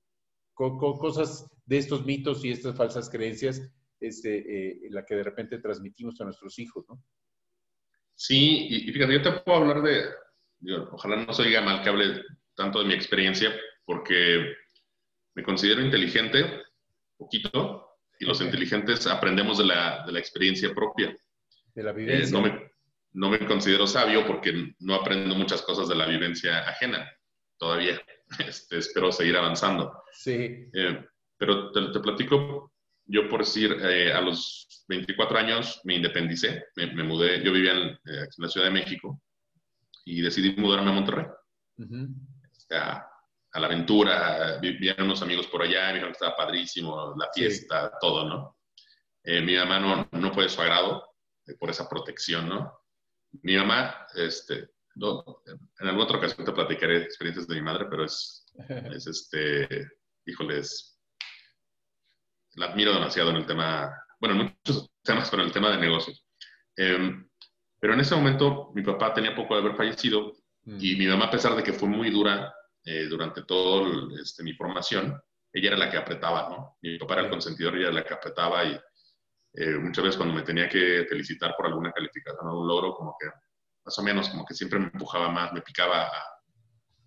cosas de estos mitos y estas falsas creencias es la que de repente transmitimos a nuestros hijos, ¿no? Sí, y, fíjate, yo te puedo hablar de, ojalá no se diga mal que hable tanto de mi experiencia, porque me considero inteligente, poquito, y los inteligentes aprendemos de la, de la, experiencia propia. De la vivencia. Eh, no, me, no, me, considero sabio porque no aprendo muchas cosas de la vivencia ajena todavía. [laughs] Este, espero seguir avanzando. Sí. Eh, pero te, te, platico yo por decir, eh, a los 24 años me independicé, me, mudé, yo vivía en, eh, en, la Ciudad de México y decidí mudarme a Monterrey. a, la aventura, vivían unos amigos por allá, me dijeron que estaba padrísimo, la fiesta, todo, ¿no? Eh, mi mamá no, no fue de su agrado por esa protección, ¿no? Mi mamá, este, en alguna otra ocasión te platicaré experiencias de mi madre, pero es, [laughs] es este, híjoles, la admiro demasiado en el tema, bueno, en muchos temas, pero en el tema de negocios. Em, pero en ese momento mi papá tenía poco de haber fallecido mm. y mi mamá, a pesar de que fue muy dura eh, durante toda este, mi formación, ella era la que apretaba, ¿no? Mi papá era el consentidor ella era la que apretaba y eh, muchas veces cuando me tenía que felicitar por alguna calificación o un logro, como que más o menos, como que siempre me empujaba más, me picaba a,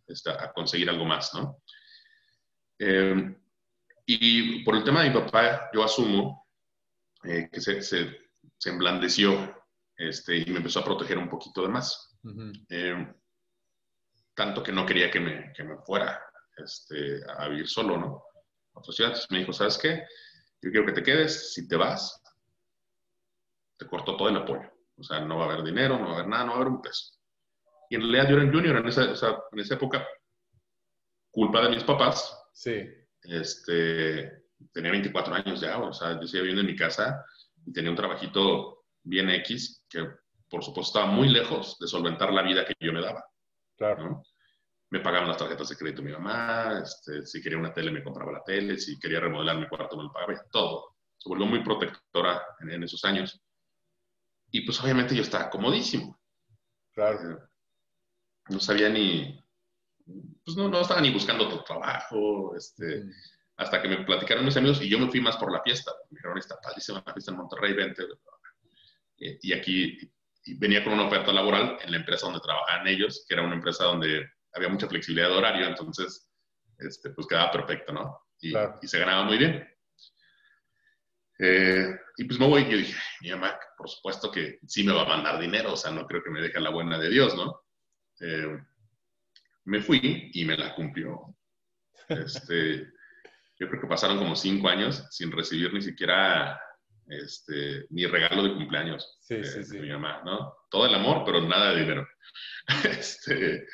este, a conseguir algo más, ¿no? Eh, y por el tema de mi papá, yo asumo eh, que se, se, se, emblandeció este, y me empezó a proteger un poquito de más. Eh, tanto que no quería que me, que me fuera este, a vivir solo, ¿no? Entonces me dijo, ¿sabes qué? Yo quiero que te quedes. Si te vas, te corto todo el apoyo. O sea, no va a haber dinero, no va a haber nada, no va a haber un peso. Y en realidad yo era junior en esa, o sea, en esa época, culpa de mis papás. Sí este, tenía 24 años ya, o sea, yo seguía viviendo en mi casa y tenía un trabajito bien X que, por supuesto, estaba muy lejos de solventar la vida que yo me daba. Claro. Me pagaban las tarjetas de crédito mi mamá, este, si quería una tele me compraba la tele, si quería remodelar mi cuarto me lo pagaba, todo. Se volvió muy protectora en, esos años. Y pues obviamente yo estaba comodísimo. Claro. Eh, no sabía ni, pues no, no estaba ni buscando otro trabajo, este, hasta que me platicaron mis amigos y yo me fui más por la fiesta. Me dijeron, está padrísima la fiesta en Monterrey, vente. Y aquí venía con una oferta laboral en la empresa donde trabajaban ellos, que era una empresa donde había mucha flexibilidad de horario, entonces, este, pues quedaba perfecto, ¿no? Y, y se ganaba muy bien. Eh, y pues me voy y yo dije, mi mamá, por supuesto que sí me va a mandar dinero, o sea, no creo que me deje la buena de Dios, ¿no? Eh, me fui y me la cumplió. Este, [laughs] yo creo que pasaron como cinco años sin recibir ni siquiera este, ni regalo de cumpleaños sí, de, mi mamá, ¿no? Todo el amor, pero nada de dinero. [laughs] este,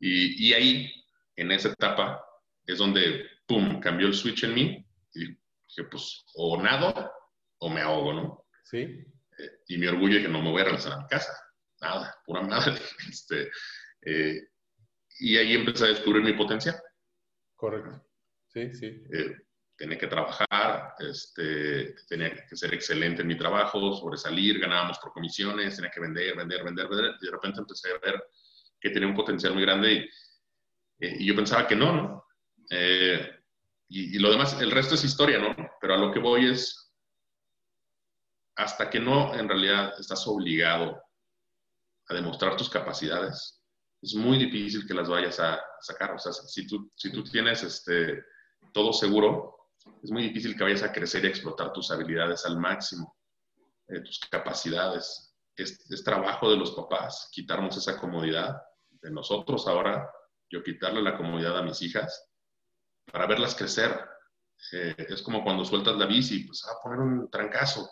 y, y, ahí, en esa etapa, es donde, ¡pum!, cambió el switch en mí y dije, pues, o nado o me ahogo, ¿no? Sí. Eh, y mi orgullo que no me voy a regresar a mi casa. Nada, pura madre. [laughs] Este, eh, y ahí empecé a descubrir mi potencial. Correcto. Sí, sí. Tenía que trabajar, este, tenía que ser excelente en mi trabajo, sobresalir, ganábamos por comisiones, tenía que vender, vender, vender, vender. Y de repente empecé a ver que tenía un potencial muy grande y, eh, yo pensaba que no, ¿no? Eh, y, y, lo demás, el resto es historia, ¿no? Pero a lo que voy es, hasta que no en realidad estás obligado a demostrar tus capacidades, es muy difícil que las vayas a sacar. O sea, si tú, si tú tienes este, todo seguro, es muy difícil que vayas a crecer y explotar tus habilidades al máximo, eh, tus capacidades. Es, es, trabajo de los papás quitarnos esa comodidad de nosotros ahora, yo quitarle la comodidad a mis hijas para verlas crecer. Eh, es como cuando sueltas la bici, pues a poner un trancazo.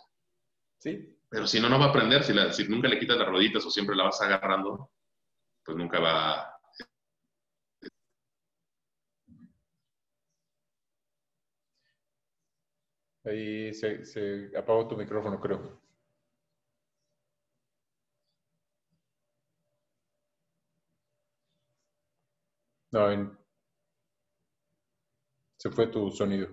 Sí. Pero si no, no va a aprender. Si, la, si nunca le quitas las roditas o siempre la vas agarrando, pues nunca va, Ahí se, se, apagó tu micrófono, creo. No, se fue tu sonido.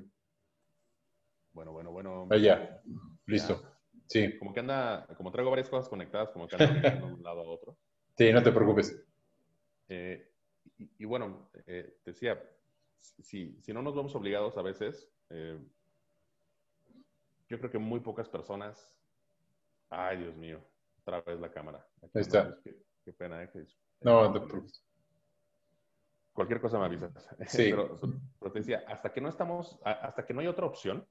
Bueno, bueno, bueno. Ahí ya, listo. Sí. Como que anda, como traigo varias cosas conectadas, como que anda [laughs] de un lado a otro. Sí, no te preocupes. Eh, y, bueno, eh, decía, si, si no nos vemos obligados a veces, eh, yo creo que muy pocas personas. Ay, Dios mío, otra vez la cámara. Ahí está. qué, pena, ¿eh? no, no. Cualquier cosa me avisas. [laughs] Sí. pero, pero, te decía, hasta que no estamos, hasta que no hay otra opción,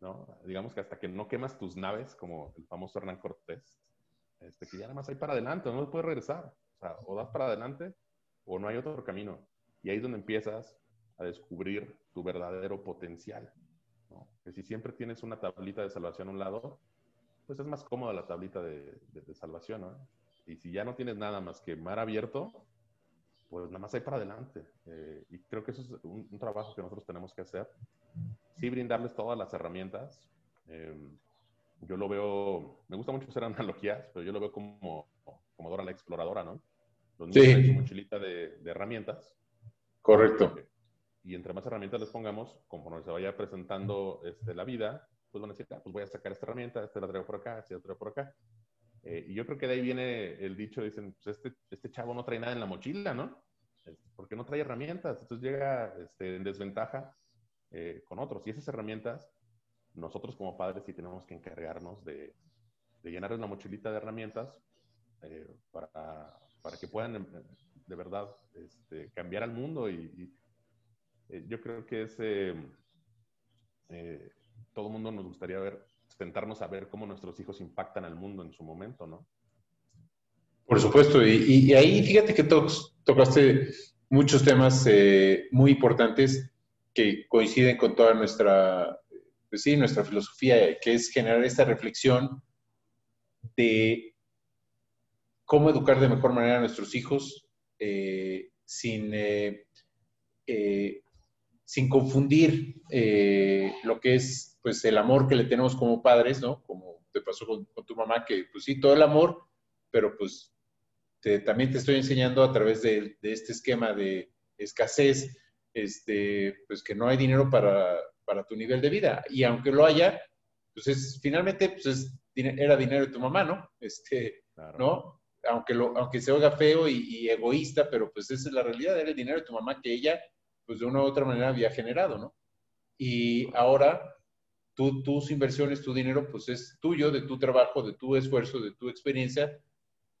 ¿no? Digamos que hasta que no quemas tus naves, como el famoso Hernán Cortés, este, que ya nada más hay para adelante, no puedes regresar. O sea, o das para adelante o no hay otro camino. Y ahí es donde empiezas a descubrir tu verdadero potencial. Que si siempre tienes una tablita de salvación a un lado, pues es más cómoda la tablita de, salvación, Y si ya no tienes nada más que mar abierto, pues nada más hay para adelante. Eh, y creo que eso es un, trabajo que nosotros tenemos que hacer. Sí, brindarles todas las herramientas. Em, yo lo veo, me gusta mucho hacer analogías, pero yo lo veo como, como Dora la exploradora, ¿no? Los niños sí. su mochilita de, de herramientas. Correcto y entre más herramientas les pongamos, conforme se vaya presentando este, la vida, pues van a decir, ah, pues voy a sacar esta herramienta, esta la traigo por acá, esta la traigo por acá. Eh, y yo creo que de ahí viene el dicho, dicen, pues este, este chavo no trae nada en la mochila, ¿no? Porque no trae herramientas, entonces llega este, en desventaja eh, con otros. Y esas herramientas, nosotros como padres sí tenemos que encargarnos de, de llenarles la mochilita de herramientas eh, para, para, que puedan de verdad este, cambiar al mundo y eh, yo creo que es, eh, eh, todo el mundo nos gustaría ver, sentarnos a ver cómo nuestros hijos impactan al mundo en su momento, ¿no? Por supuesto, y, ahí fíjate que tocaste muchos temas muy importantes que coinciden con toda nuestra, pues sí, nuestra filosofía, que es generar esta reflexión de cómo educar de mejor manera a nuestros hijos sin sin confundir eh, lo que es pues el amor que le tenemos como padres, ¿no? Como te pasó con, tu mamá, que pues sí, todo el amor, pero pues también te estoy enseñando a través de, este esquema de escasez, este, pues que no hay dinero para, para, tu nivel de vida. Y aunque lo haya, pues es, finalmente pues es, era dinero de tu mamá, ¿no? Este, ¿no? Aunque, lo, aunque se oiga feo y, y, egoísta, pero pues esa es la realidad, era el dinero de tu mamá que ella pues de una u otra manera había generado, ¿no? Y ahora tú, tus inversiones, tu dinero, pues es tuyo, de tu trabajo, de tu esfuerzo, de tu experiencia,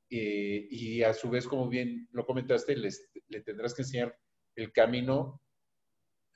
eh, y a su vez, como bien lo comentaste, les, le tendrás que enseñar el camino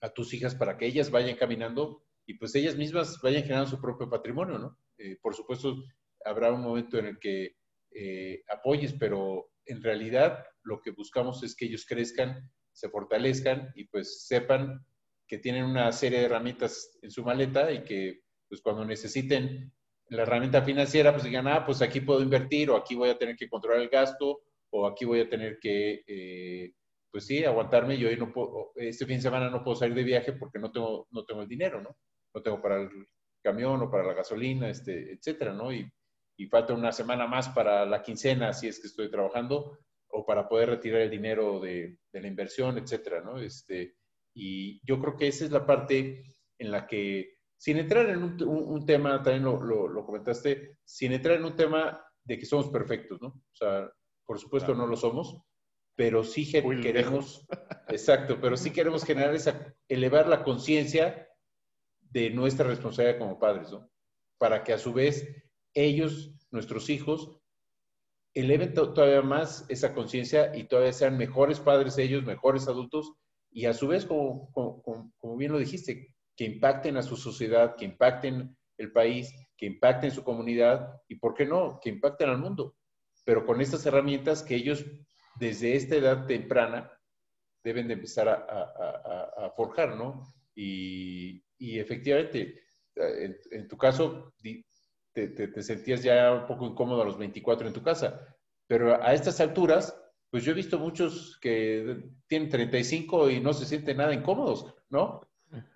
a tus hijas para que ellas vayan caminando y pues ellas mismas vayan generando su propio patrimonio, ¿no? Eh, por supuesto, habrá un momento en el que eh, apoyes, pero en realidad lo que buscamos es que ellos crezcan se fortalezcan y pues sepan que tienen una serie de herramientas en su maleta y que pues cuando necesiten la herramienta financiera pues digan, ah, pues aquí puedo invertir o aquí voy a tener que controlar el gasto o aquí voy a tener que, eh, pues sí, aguantarme. Yo hoy no puedo, este fin de semana no puedo salir de viaje porque no tengo, no tengo el dinero, ¿no? No tengo para el camión o para la gasolina, este, etcétera, ¿no? Y, y falta una semana más para la quincena si es que estoy trabajando o para poder retirar el dinero de, de, la inversión, etcétera, ¿no? Este, y yo creo que esa es la parte en la que, sin entrar en un, un, tema, también lo, lo, comentaste, sin entrar en un tema de que somos perfectos, ¿no? O sea, por supuesto no lo somos, pero sí queremos, exacto, pero sí queremos [laughs] generar esa, elevar la conciencia de nuestra responsabilidad como padres, ¿no? Para que a su vez ellos, nuestros hijos, eleven todavía más esa conciencia y todavía sean mejores padres ellos, mejores adultos y a su vez, como, como, bien lo dijiste, que impacten a su sociedad, que impacten el país, que impacten su comunidad y, ¿por qué no?, que impacten al mundo. Pero con estas herramientas que ellos desde esta edad temprana deben de empezar a, forjar, ¿no? Y, efectivamente, en, tu caso, te, te, sentías ya un poco incómodo a los 24 en tu casa, pero a estas alturas, pues yo he visto muchos que tienen 35 y no se sienten nada incómodos, ¿no?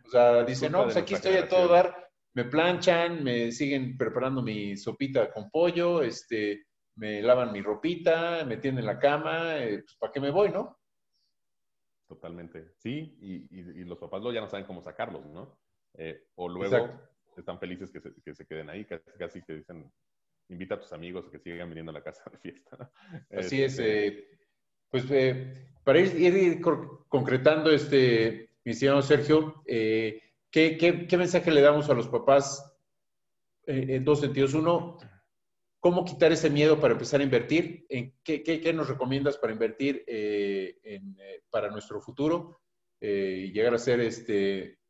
O sea, dicen, no, pues aquí estoy a todo dar, me planchan, me siguen preparando mi sopita con pollo, este, me lavan mi ropita, me tienden la cama, eh, pues ¿para qué me voy, no? Totalmente. Sí, y, los papás luego ya no saben cómo sacarlos, ¿no? Eh, o luego están felices que se, que se, queden ahí, casi, casi que dicen, invita a tus amigos a que sigan viniendo a la casa de fiesta. Así es. Este, eh, pues eh, para ir, concretando, este, mi estimado Sergio, ¿qué, qué, qué, mensaje le damos a los papás en dos sentidos? Uno, ¿Cómo quitar ese miedo para empezar a invertir? ¿En qué, qué, nos recomiendas para invertir eh, en, eh, para nuestro futuro eh, y llegar a ser este,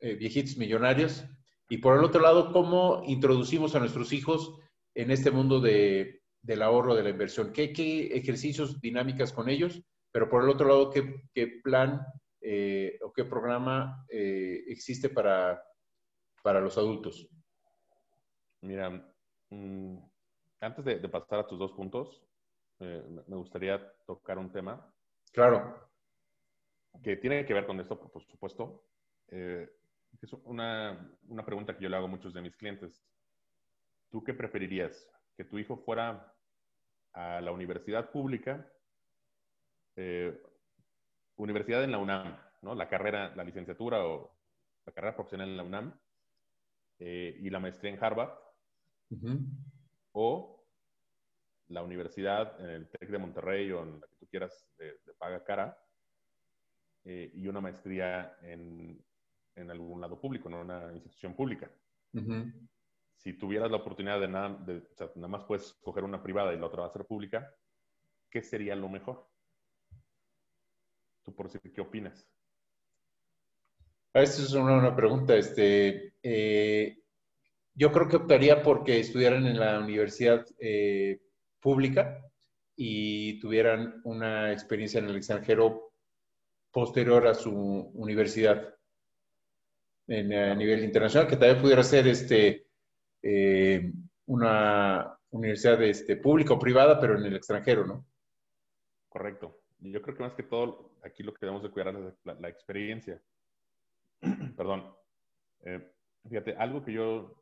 viejitos millonarios? Y por el otro lado, ¿cómo introducimos a nuestros hijos en este mundo de, del ahorro, de la inversión? ¿Qué, qué ejercicios, dinámicas con ellos? Pero por el otro lado, ¿qué, qué plan o qué programa existe para, para los adultos? Mira, mm, antes de, pasar a tus dos puntos, eh, me gustaría tocar un tema. Claro. Que tiene que ver con esto, por, supuesto. Eh, es una, una, pregunta que yo le hago a muchos de mis clientes. ¿Tú qué preferirías? ¿Que tu hijo fuera a la universidad pública, eh, universidad en la UNAM, ¿no? la carrera, la licenciatura o la carrera profesional en la UNAM y la maestría en Harvard? o la universidad en el TEC de Monterrey o en la que tú quieras de, paga cara eh, y una maestría en, en, algún lado público, en una institución pública. Si tuvieras la oportunidad de nada, de, o sea, nada más puedes escoger una privada y la otra va a ser pública, ¿qué sería lo mejor? Tú por decir, ¿qué opinas? Ah, esta es una, una pregunta. Este, eh, yo creo que optaría porque estudiaran en la universidad eh, pública y tuvieran una experiencia en el extranjero posterior a su universidad en, a nivel internacional, que también pudiera ser este, eh, una universidad este, pública o privada, pero en el extranjero, ¿no? Correcto. Yo creo que más que todo, aquí lo que debemos de cuidar es la, experiencia. [clears throat] Perdón. Eh, fíjate, algo que yo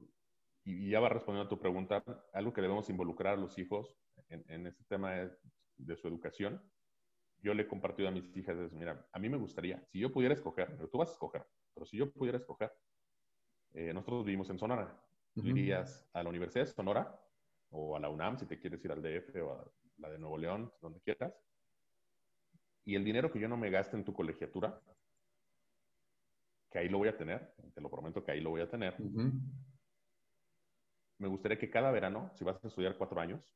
y ya va respondiendo a tu pregunta, algo que debemos involucrar a los hijos en, este tema de, su educación. Yo le he compartido a mis hijas, es, mira, a mí me gustaría, si yo pudiera escoger, pero tú vas a escoger, pero si yo pudiera escoger, eh, nosotros vivimos en Sonora, irías a la Universidad de Sonora o a la UNAM si te quieres ir al DF o a la de Nuevo León, donde quieras, y el dinero que yo no me gaste en tu colegiatura, que ahí lo voy a tener, te lo prometo que ahí lo voy a tener, me gustaría que cada verano, si vas a estudiar cuatro años,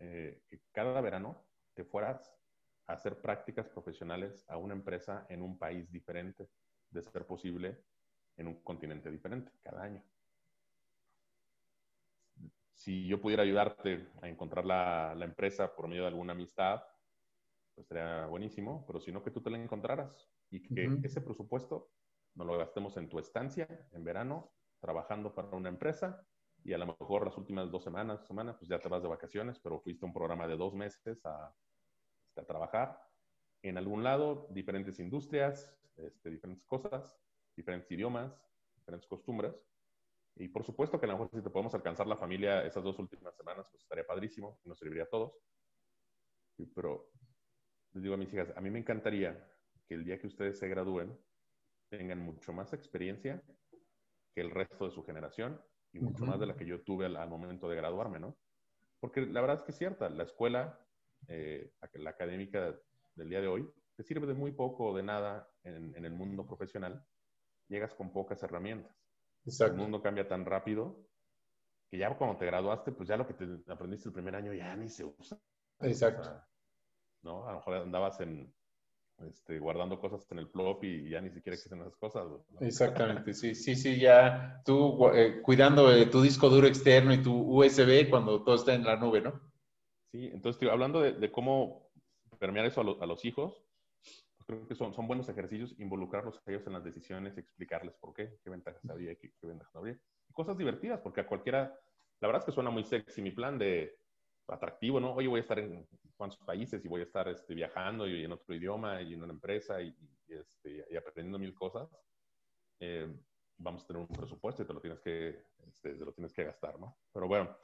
eh, que cada verano te fueras hacer prácticas profesionales a una empresa en un país diferente, de ser posible en un continente diferente, cada año. Si yo pudiera ayudarte a encontrar la, la empresa por medio de alguna amistad, pues sería buenísimo, pero si no, que tú te la encontraras y que ese presupuesto no lo gastemos en tu estancia en verano, trabajando para una empresa y a lo mejor las últimas dos semanas, semanas, pues ya te vas de vacaciones, pero fuiste a un programa de dos meses a, este, a trabajar en algún lado, diferentes industrias, este, diferentes cosas, diferentes idiomas, diferentes costumbres. Y por supuesto que a lo mejor si te podemos alcanzar la familia esas dos últimas semanas, pues estaría padrísimo, nos serviría a todos. Pero les digo a mis hijas, a mí me encantaría que el día que ustedes se gradúen tengan mucho más experiencia que el resto de su generación y mucho más de la que yo tuve al, momento de graduarme, ¿no? Porque la verdad es que es cierta, la escuela, eh, la académica del día de hoy, te sirve de muy poco o de nada en, el mundo profesional. Llegas con pocas herramientas. Exacto. El mundo cambia tan rápido que ya cuando te graduaste, pues ya lo que te aprendiste el primer año ya ni se usa. Exacto. ¿No? A lo mejor andabas en, este, guardando cosas en el plop y ya ni siquiera existen esas cosas. ¿no? Exactamente, sí, sí, sí, ya tú eh, cuidando de tu disco duro externo y tu USB cuando todo está en la nube, ¿no? Sí, entonces, tío, hablando de, de, cómo permear eso a, lo, a los hijos, pues creo que son, son, buenos ejercicios involucrarlos a ellos en las decisiones, explicarles por qué, qué ventajas había, qué, qué ventajas no habría. Y cosas divertidas, porque a cualquiera, la verdad es que suena muy sexy mi plan de atractivo, ¿no? Oye, voy a estar en cuántos países y voy a estar este, viajando y en otro idioma y en una empresa y, y, este, y aprendiendo mil cosas. Eh, vamos a tener un presupuesto y te lo tienes que, este, te lo tienes que gastar, ¿no? Pero bueno,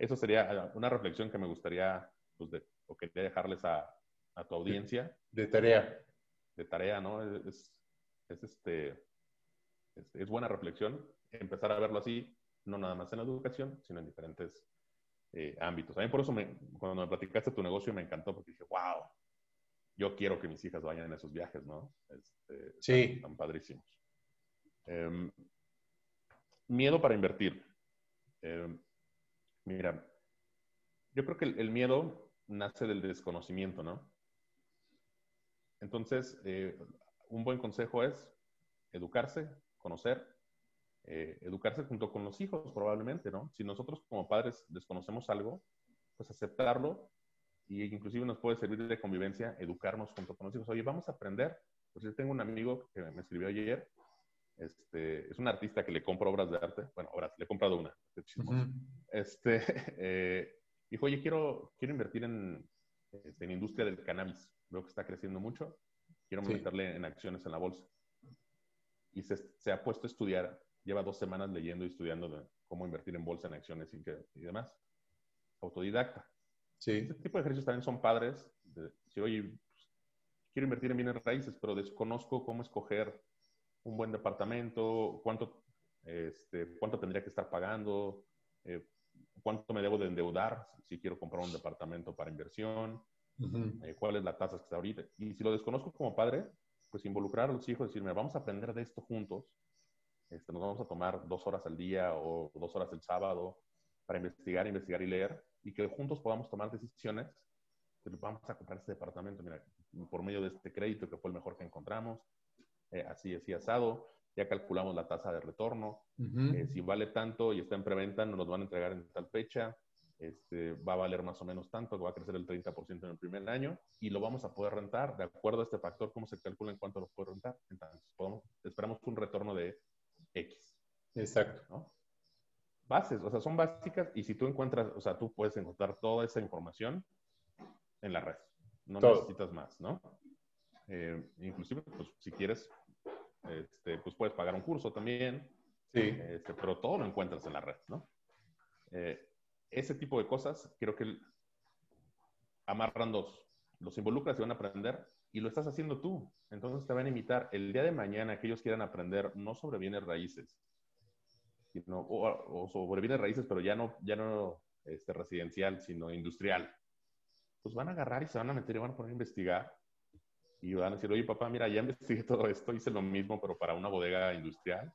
eso sería una reflexión que me gustaría, pues, de, o quería dejarles a, a tu audiencia. De, de, tarea. De tarea, ¿no? Es, es, este, es, es buena reflexión empezar a verlo así, no nada más en la educación, sino en diferentes eh, ámbitos. A mí por eso me, cuando me platicaste tu negocio me encantó porque dije, wow, yo quiero que mis hijas vayan en esos viajes, ¿no? Este, sí. Tan padrísimos. Eh, miedo para invertir. Eh, mira, yo creo que el, miedo nace del desconocimiento, ¿no? Entonces, eh, un buen consejo es educarse, conocer, eh, educarse junto con los hijos, probablemente, ¿no? Si nosotros como padres desconocemos algo, pues aceptarlo y inclusive nos puede servir de convivencia educarnos junto con los hijos. Oye, vamos a aprender. Pues yo tengo un amigo que me escribió ayer, este, es un artista que le compro obras de arte, bueno, obras, le he comprado una. Uh -huh. Este, [laughs] eh, dijo, oye, quiero, quiero invertir en, este, en industria del cannabis. Veo que está creciendo mucho. Quiero sí. meterle en acciones en la bolsa. Y se, se ha puesto a estudiar lleva dos semanas leyendo y estudiando de cómo invertir en bolsa, en acciones y, que, y demás. Autodidacta. Sí. Este tipo de ejercicios también son padres. De oye, pues, quiero invertir en bienes raíces, pero desconozco cómo escoger un buen departamento, cuánto, este, cuánto tendría que estar pagando, eh, cuánto me debo de endeudar si quiero comprar un departamento para inversión, uh -huh. eh, cuál es la tasa que está ahorita. Y si lo desconozco como padre, pues involucrar a los hijos, decirme, vamos a aprender de esto juntos este, nos vamos a tomar dos horas al día o dos horas el sábado para investigar, investigar y leer y que juntos podamos tomar decisiones. Pues vamos a comprar este departamento, mira, por medio de este crédito que fue el mejor que encontramos, eh, así, así asado, ya calculamos la tasa de retorno, uh -huh. eh, si vale tanto y está en preventa, nos lo van a entregar en tal fecha, este, va a valer más o menos tanto, va a crecer el 30% en el primer año y lo vamos a poder rentar de acuerdo a este factor, cómo se calcula en cuánto lo puede rentar. Entonces, podemos, esperamos un retorno de X. Exacto. ¿no? Bases, o sea, son básicas y si tú encuentras, o sea, tú puedes encontrar toda esa información en la red. No Todo. necesitas más, ¿no? Eh, inclusive, pues, si quieres, este, pues puedes pagar un curso también. Sí. Este, pero todo lo encuentras en la red, ¿no? Eh, ese tipo de cosas, creo que amarran dos. Los involucras y van a aprender y lo estás haciendo tú. Entonces te van a invitar el día de mañana que ellos quieran aprender no sobre bienes raíces, sino, o, o sobre bienes raíces, pero ya no, ya no este, residencial, sino industrial. Pues van a agarrar y se van a meter y van a poner a investigar. Y van a decir, oye papá, mira, ya investigué [laughs] todo esto, hice lo mismo, pero para una bodega industrial.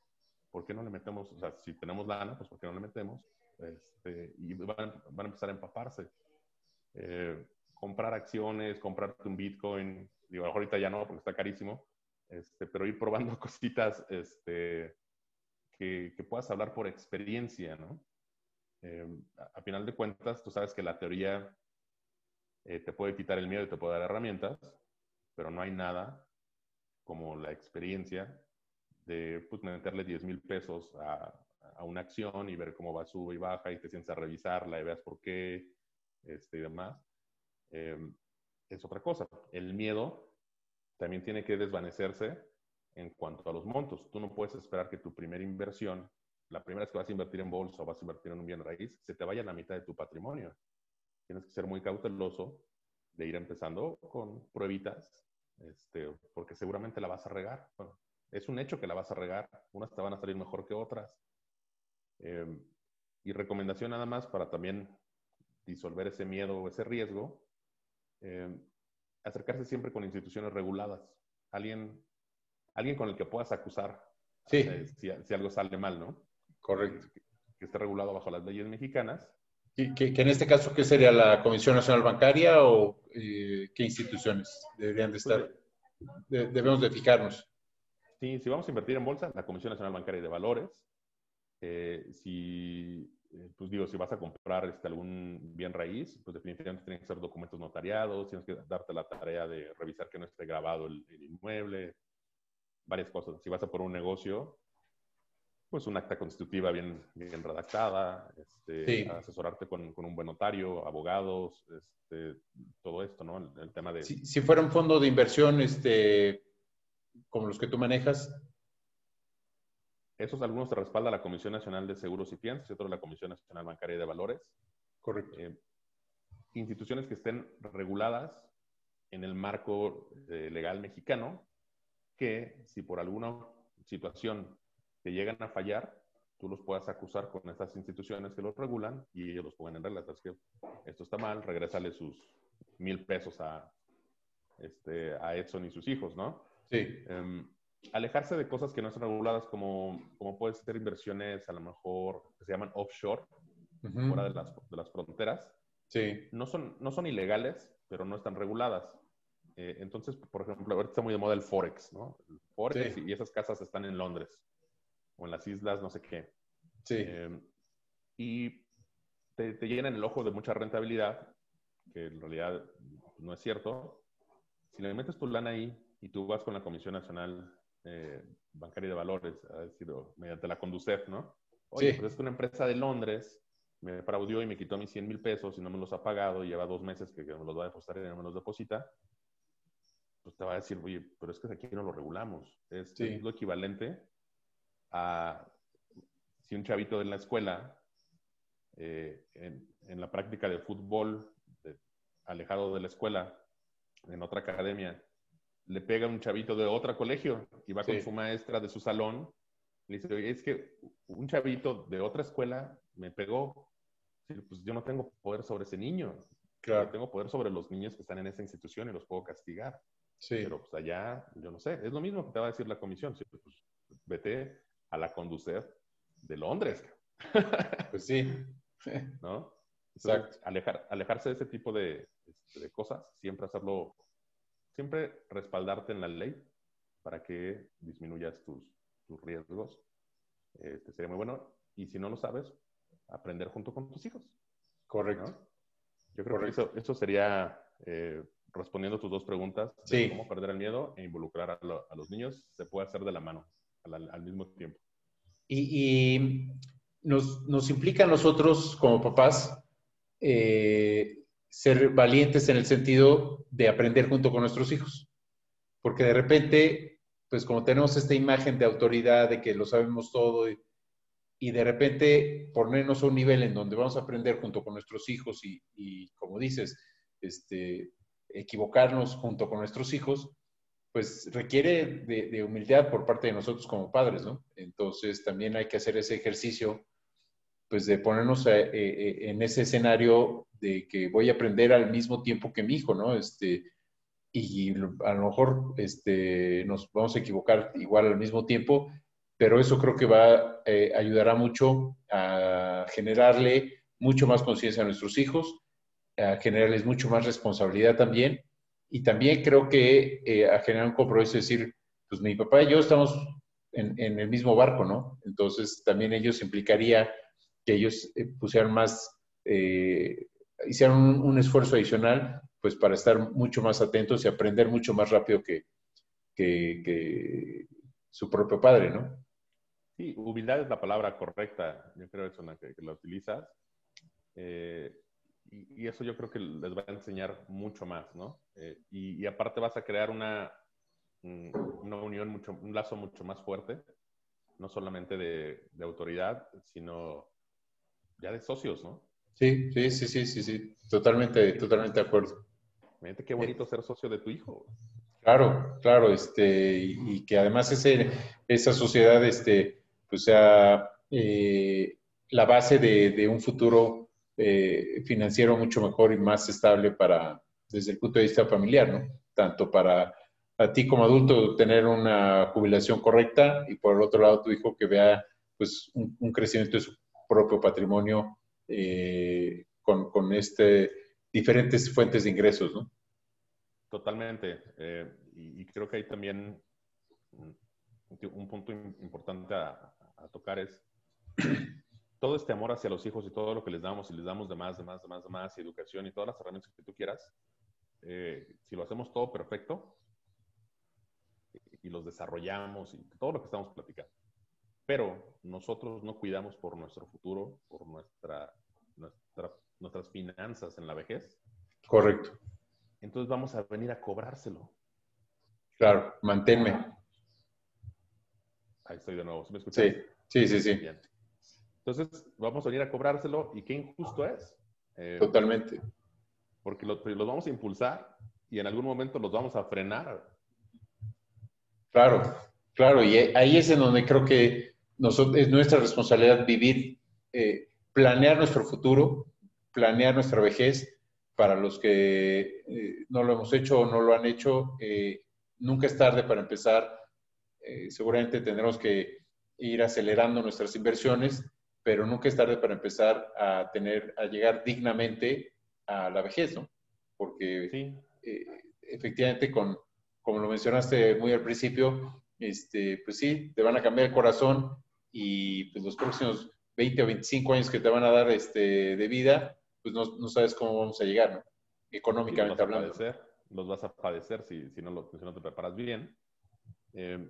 ¿Por qué no le metemos? O sea, si tenemos lana, pues ¿por qué no le metemos? Este, y van, van, a empezar a empaparse. Eh, comprar acciones, comprarte un Bitcoin, digo, ahorita ya no, porque está carísimo, este, pero ir probando [laughs] cositas este, que, que, puedas hablar por experiencia, ¿no? Eh, a, a, final de cuentas, tú sabes que la teoría eh, te puede quitar el miedo y te puede dar herramientas, pero no hay nada como la experiencia de pues, meterle 10 mil pesos a, a, una acción y ver cómo va, sube y baja y te sientes a revisarla y veas por qué este, y demás. Eh, es otra cosa. El miedo también tiene que desvanecerse en cuanto a los montos. Tú no puedes esperar que tu primera inversión, la primera vez que vas a invertir en bolsa o vas a invertir en un bien raíz, se te vaya la mitad de tu patrimonio. Tienes que ser muy cauteloso de ir empezando con pruebitas, este, porque seguramente la vas a regar. Bueno, es un hecho que la vas a regar. Unas te van a salir mejor que otras. Eh, y recomendación nada más para también disolver ese miedo o ese riesgo, eh, acercarse siempre con instituciones reguladas. Alguien, alguien con el que puedas acusar sí. eh, si, si, algo sale mal, ¿no? Correcto. Que, esté regulado bajo las leyes mexicanas. Que, que, en este caso, ¿qué sería la Comisión Nacional Bancaria o eh, qué instituciones deberían de estar? debemos de fijarnos. Sí, si vamos a invertir en bolsa, la Comisión Nacional Bancaria de Valores. Eh, si, eh, pues digo, si vas a comprar este, algún bien raíz, pues definitivamente tienen que ser documentos notariados, tienes que darte la tarea de revisar que no esté grabado el, el inmueble, varias cosas. Si vas a por un negocio, pues un acta constitutiva bien, bien redactada, este, asesorarte con, con, un buen notario, abogados, este, todo esto, ¿no? El, tema de... Si, si, fuera un fondo de inversión, este, como los que tú manejas. Esos algunos te respalda la Comisión Nacional de Seguros y Fianzas y otros la Comisión Nacional Bancaria de Valores. Correcto. Eh, instituciones que estén reguladas en el marco eh, legal mexicano, que si por alguna situación te llegan a fallar, tú los puedas acusar con estas instituciones que los regulan y ellos los pongan en regla. Es que esto está mal, regresale sus mil pesos a, este, a Edson y sus hijos, ¿no? Sí. Em, alejarse de cosas que no están reguladas, como, como pueden ser inversiones a lo mejor que se llaman offshore, fuera de las, de las, fronteras. Sí. No son, no son ilegales, pero no están reguladas. Eh, entonces, por ejemplo, ahorita está muy de moda el Forex, ¿no? El Forex y esas casas están en Londres o en las islas, no sé qué. Sí. Eh, y te, te, llenan el ojo de mucha rentabilidad, que en realidad no es cierto. Si le metes tu lana ahí y tú vas con la Comisión Nacional eh, Bancaria de Valores, a decir, mediante la Conducef, ¿no? Oye, pues es que una empresa de Londres me fraudió y me quitó mis 100 mil pesos y no me los ha pagado y lleva dos meses que, me los va a depositar y no me los deposita. Pues te va a decir, oye, pero es que aquí no lo regulamos. Es, es lo equivalente si un chavito de la escuela, eh, en, la práctica de fútbol, alejado de la escuela, en otra academia, le pega a un chavito de otro colegio y va con su maestra de su salón, le dice, es que un chavito de otra escuela me pegó, pues yo no tengo poder sobre ese niño, claro. tengo poder sobre los niños que están en esa institución y los puedo castigar. Sí. Pero pues allá, yo no sé, es lo mismo que te va a decir la comisión, pues, vete a la conducir de Londres. [laughs] Pues sí. ¿No? Exacto. Alejar, alejarse de ese tipo de, este, de, cosas, siempre hacerlo, siempre respaldarte en la ley para que disminuyas tus, tus riesgos. Este sería muy bueno. Y si no lo sabes, aprender junto con tus hijos. Correcto. Yo creo que eso, eso sería eh, respondiendo a tus dos preguntas. Sí. cómo perder el miedo e involucrar a, a, los niños. Se puede hacer de la mano al, al mismo tiempo y, nos, nos, implica a nosotros como papás eh, ser valientes en el sentido de aprender junto con nuestros hijos. Porque de repente, pues como tenemos esta imagen de autoridad, de que lo sabemos todo, y, de repente ponernos a un nivel en donde vamos a aprender junto con nuestros hijos y, y como dices, este, equivocarnos junto con nuestros hijos, pues requiere de, humildad por parte de nosotros como padres, ¿no? Entonces también hay que hacer ese ejercicio, pues de ponernos eh, eh, en ese escenario de que voy a aprender al mismo tiempo que mi hijo, ¿no? Este, y a lo mejor este, nos vamos a equivocar igual al mismo tiempo, pero eso creo que va, eh, ayudará mucho a generarle mucho más conciencia a nuestros hijos, a generarles mucho más responsabilidad también y también creo que eh, a generar un compromiso, es decir, pues mi papá y yo estamos en, en el mismo barco, ¿no? Entonces también ellos implicaría que ellos eh, pusieran más, eh, hicieran un, esfuerzo adicional, pues para estar mucho más atentos y aprender mucho más rápido que, que, su propio padre, ¿no? Sí, humildad es la palabra correcta, yo creo eso, que, que la utilizas. Eh, y, eso yo creo que les va a enseñar mucho más, ¿no? Eh, y, aparte vas a crear una, una unión, mucho, un lazo mucho más fuerte, no solamente de, de, autoridad, sino ya de socios, ¿no? Sí, sí, sí, sí, sí, sí, totalmente, totalmente de acuerdo. Fíjate qué bonito ser socio de tu hijo. Claro, claro, este, y, que además ese, esa sociedad, este, pues sea eh, la base de, de un futuro eh, financiero mucho mejor y más estable para, desde el punto de vista familiar, ¿no? Tanto para a ti como adulto tener una jubilación correcta y por el otro lado tu hijo que vea pues un, crecimiento de su propio patrimonio eh, con, con este, diferentes fuentes de ingresos, ¿no? Totalmente. Eh, y, creo que hay también un punto importante a, tocar es todo este amor hacia los hijos y todo lo que les damos y les damos de más, de más, de más, de más, y educación y todas las herramientas que tú quieras, eh, si lo hacemos todo perfecto y los desarrollamos y todo lo que estamos platicando, pero nosotros no cuidamos por nuestro futuro, por nuestra, nuestras finanzas en la vejez. Correcto. Entonces vamos a venir a cobrárselo. Claro, manténme. Ahí estoy de nuevo. me escuchas? Sí, sí, sí. Entonces vamos a venir a cobrárselo y qué injusto es. Eh, Totalmente. Porque los vamos a impulsar y en algún momento los vamos a frenar. Claro, claro. Y ahí es en donde creo que nosotros, es nuestra responsabilidad vivir, eh, planear nuestro futuro, planear nuestra vejez. Para los que eh, no lo hemos hecho o no lo han hecho, eh, nunca es tarde para empezar. seguramente tendremos que ir acelerando nuestras inversiones, pero nunca es tarde para empezar a tener, a llegar dignamente a la vejez, ¿no? Porque efectivamente, con, como lo mencionaste muy al principio, este, pues sí, te van a cambiar el corazón y pues los próximos 20 o 25 años que te van a dar este, de vida, pues no, no sabes cómo vamos a llegar, ¿no? Económicamente hablando. los vas a padecer si, si, no, lo, si no te preparas bien. Eh,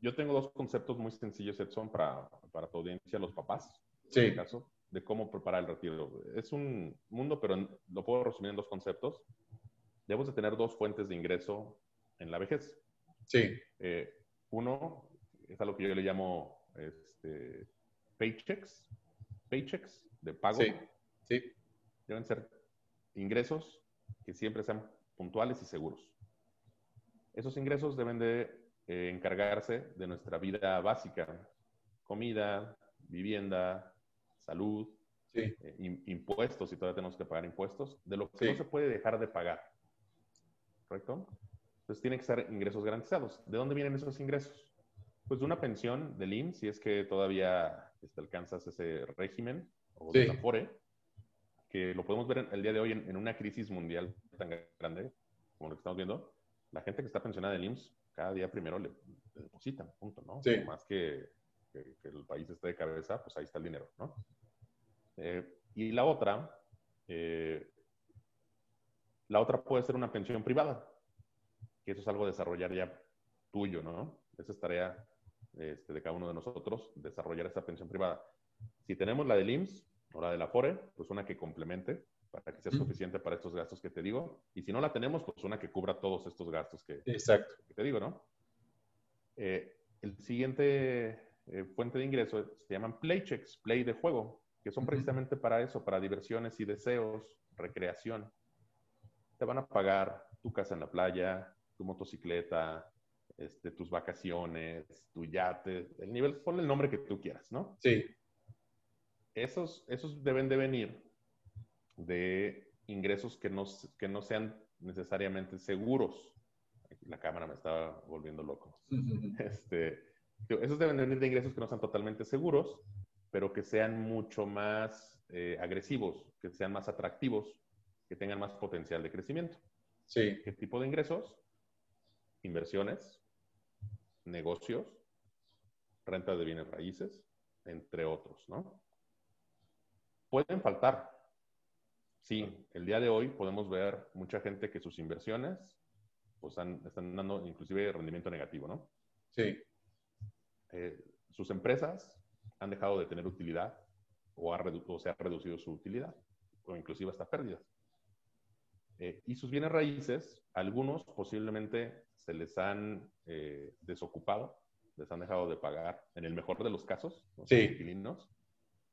yo tengo dos conceptos muy sencillos, Edson, para, para tu audiencia, los papás, sí. en este caso, de cómo preparar el retiro. Es un mundo, pero lo puedo resumir en dos conceptos. Debemos de tener dos fuentes de ingreso en la vejez. Sí. Eh, uno es algo que yo le llamo este, paychecks, paychecks de pago. Sí, sí. Deben ser ingresos que siempre sean puntuales y seguros. Esos ingresos deben de eh, encargarse de nuestra vida básica, comida, vivienda, salud, eh, impuestos, si todavía tenemos que pagar impuestos, de lo que no se puede dejar de pagar. ¿Correcto? Entonces tienen que ser ingresos garantizados. ¿De dónde vienen esos ingresos? Pues de una pensión del IMSS, si es que todavía este, alcanzas ese régimen, o de la FORE, que lo podemos ver el día de hoy en, una crisis mundial tan grande como lo que estamos viendo. La gente que está pensionada del IMSS, cada día primero le, depositan, punto, ¿no? Sí. más que, el país esté de cabeza, pues ahí está el dinero, ¿no? Eh, y la otra, eh, la otra puede ser una pensión privada, que eso es algo a desarrollar ya tuyo, ¿no? Esa es tarea este, de cada uno de nosotros, desarrollar esta pensión privada. Si tenemos la del IMSS o la de la FORE, pues una que complemente para que sea suficiente para estos gastos que te digo. Y si no la tenemos, pues una que cubra todos estos gastos que, Exacto. que te digo, ¿no? Eh, el siguiente eh, fuente de ingreso se llaman playchecks, play de juego, que son precisamente para eso, para diversiones y deseos, recreación. Te van a pagar tu casa en la playa, tu motocicleta, este, tus vacaciones, tu yate, el nivel, ponle el nombre que tú quieras, ¿no? Sí. Esos, esos deben de venir de ingresos que no, que no sean necesariamente seguros. La cámara me estaba volviendo loco. este, esos deben de venir de ingresos que no sean totalmente seguros, pero que sean mucho más eh, agresivos, que sean más atractivos, que tengan más potencial de crecimiento. Sí. ¿Qué tipo de ingresos? Inversiones, negocios, renta de bienes raíces, entre otros, ¿no? Pueden faltar. Sí, el día de hoy podemos ver mucha gente que sus inversiones pues están dando inclusive rendimiento negativo, ¿no? Sí. Eh, sus empresas han dejado de tener utilidad o, ha o, se ha reducido su utilidad o inclusive hasta pérdidas. Eh, y sus bienes raíces, algunos posiblemente se les han eh, desocupado, les han dejado de pagar, en el mejor de los casos, sí. inquilinos.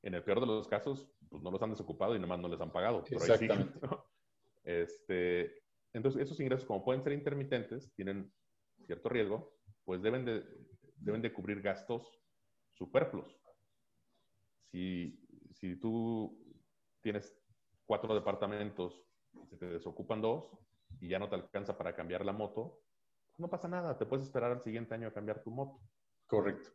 En el peor de los casos, pues no los han desocupado y nomás no les han pagado. Exactamente. este, entonces, esos ingresos, como pueden ser intermitentes, tienen cierto riesgo, pues deben de, deben de cubrir gastos superfluos. Si, si tú tienes cuatro departamentos y se te desocupan dos y ya no te alcanza para cambiar la moto, no pasa nada, te puedes esperar al siguiente año a cambiar tu moto. Correcto.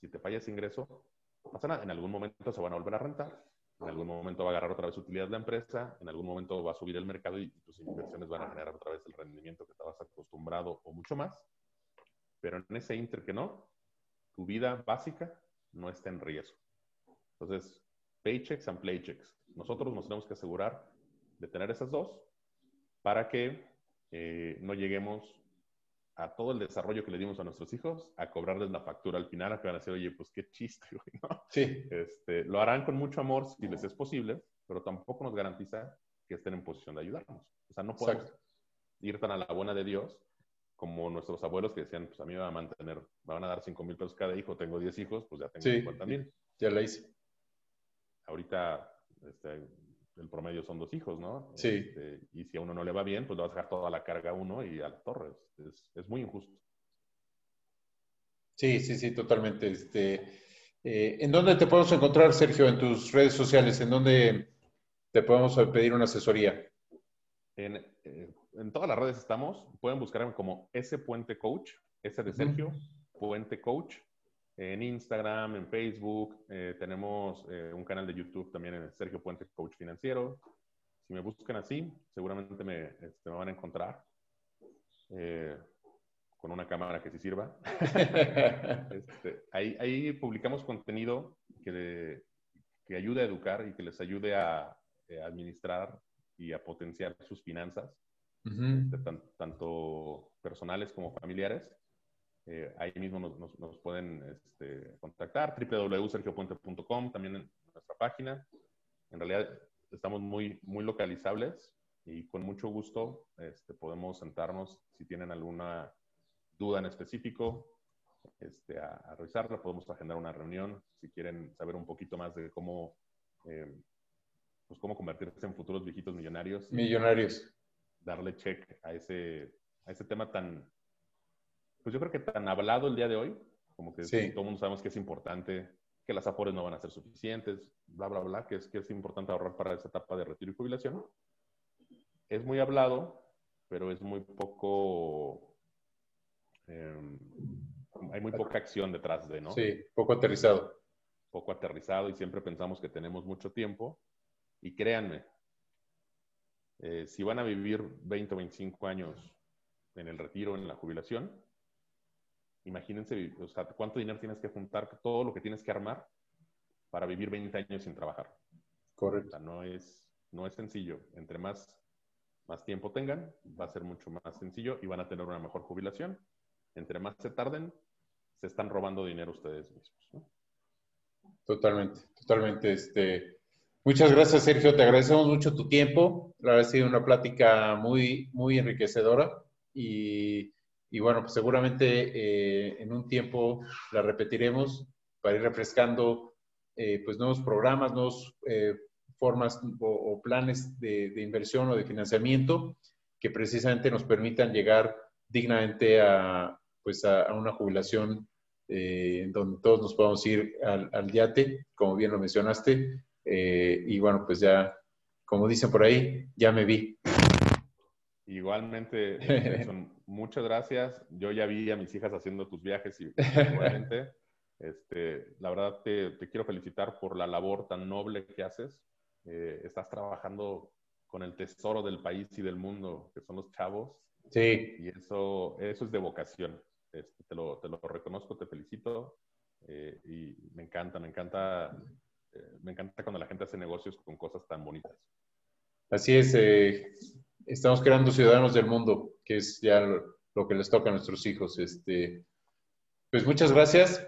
Si te falla ese ingreso, no pasa nada. En algún momento se van a volver a rentar, en algún momento va a agarrar otra vez utilidad la empresa, en algún momento va a subir el mercado y tus inversiones van a generar otra vez el rendimiento que estabas acostumbrado o mucho más. Pero en ese inter que no, tu vida básica no está en riesgo. Entonces, paychecks and playchecks. Nosotros nos tenemos que asegurar de tener esas dos para que eh, no lleguemos a todo el desarrollo que le dimos a nuestros hijos a cobrarles la factura al final, a que van a decir, oye, pues qué chiste, [laughs] ¿no? Sí. Este, lo harán con mucho amor si les es posible, pero tampoco nos garantiza que estén en posición de ayudarnos. O sea, no podemos ir tan a la buena de Dios como nuestros abuelos que decían, pues a mí me van a mantener, me van a dar 5 mil pesos cada hijo, tengo 10 hijos, pues ya tengo Sí. 50 mil. Ya la hice. Ahorita este, el promedio son dos hijos, ¿no? Sí. Este, y si a uno no le va bien, pues le vas a dejar toda la carga a uno y a la torre. Es, es muy injusto. Sí, sí, sí, totalmente. Este, eh, ¿En dónde te podemos encontrar, Sergio? En tus redes sociales, ¿en dónde te podemos pedir una asesoría? En, eh, en todas las redes estamos. Pueden buscarme como S Puente Coach, S de. Sergio, Puente Coach. En Instagram, en Facebook. eh, tenemos eh, un canal de YouTube también en Sergio Puente Coach Financiero. Si me buscan así, seguramente me, este, me van a encontrar. Eh, con una cámara que sí sirva. [laughs] Este, ahí, ahí publicamos contenido que, que ayude a educar y que les ayude a, eh, administrar y a potenciar sus finanzas, Ujú. este, tan- tanto personales como familiares. Eh, ahí mismo nos, nos- nos pueden este, contactar, www.sergiopuente.com, también en nuestra página. En realidad estamos muy, muy localizables y con mucho gusto este, podemos sentarnos si tienen alguna duda en específico, este, a, a revisarla, podemos agendar una reunión si quieren saber un poquito más de cómo, eh, pues cómo convertirse en futuros viejitos millonarios Millonarios. Darle check a ese, a ese tema tan, pues yo creo que tan hablado el día de hoy, como que Sí. todo el mundo sabemos que es importante, que las afores no van a ser suficientes, bla, bla, bla, que es, que es importante ahorrar para esa etapa de retiro y jubilación. Es muy hablado, pero es muy poco, eh, hay muy poca acción detrás de, ¿no? Sí, poco aterrizado. Poco aterrizado y siempre pensamos que tenemos mucho tiempo. Y créanme, eh, si van a vivir 20 o 25 años en el retiro, en la jubilación, imagínense, o sea, cuánto dinero tienes que juntar, todo lo que tienes que armar para vivir 20 años sin trabajar. O Correcto. sea, no es, no es sencillo. Entre más, más tiempo tengan, va a ser mucho más sencillo y van a tener una mejor jubilación. Entre más se tarden, se están robando dinero ustedes mismos. ¿no? Totalmente, totalmente. Este, muchas gracias, Sergio. Te agradecemos mucho tu tiempo. La verdad ha sido una plática muy, muy enriquecedora y, y bueno, pues seguramente eh, en un tiempo la repetiremos para ir refrescando eh, pues nuevos programas, nuevas eh, formas o, planes de, inversión o de financiamiento que precisamente nos permitan llegar dignamente a, pues a, una jubilación eh, donde todos nos podamos ir al, al yate, como bien lo mencionaste. Eh, y bueno, pues ya, como dicen por ahí, ya me vi. Igualmente, [laughs] Jason, muchas gracias. Yo ya vi a mis hijas haciendo tus viajes y igualmente, [laughs] este, la verdad te, te quiero felicitar por la labor tan noble que haces. Eh, estás trabajando con el tesoro del país y del mundo, que son los chavos, Sí, y eso, eso es de vocación. Este, te, lo, te lo reconozco, te felicito eh, y me encanta, me encanta, eh, me encanta cuando la gente hace negocios con cosas tan bonitas. así es. eh, estamos creando ciudadanos del mundo, que es ya lo, lo que les toca a nuestros hijos. Este, pues muchas gracias.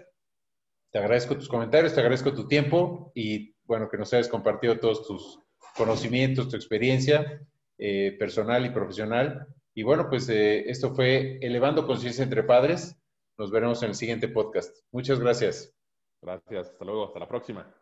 Te agradezco tus comentarios, te agradezco tu tiempo y bueno, que nos hayas compartido todos tus conocimientos, tu experiencia eh, personal y profesional. Y bueno, pues eh, esto fue Elevando Conciencia entre Padres. Nos veremos en el siguiente podcast. Muchas gracias. Gracias, hasta luego, hasta la próxima.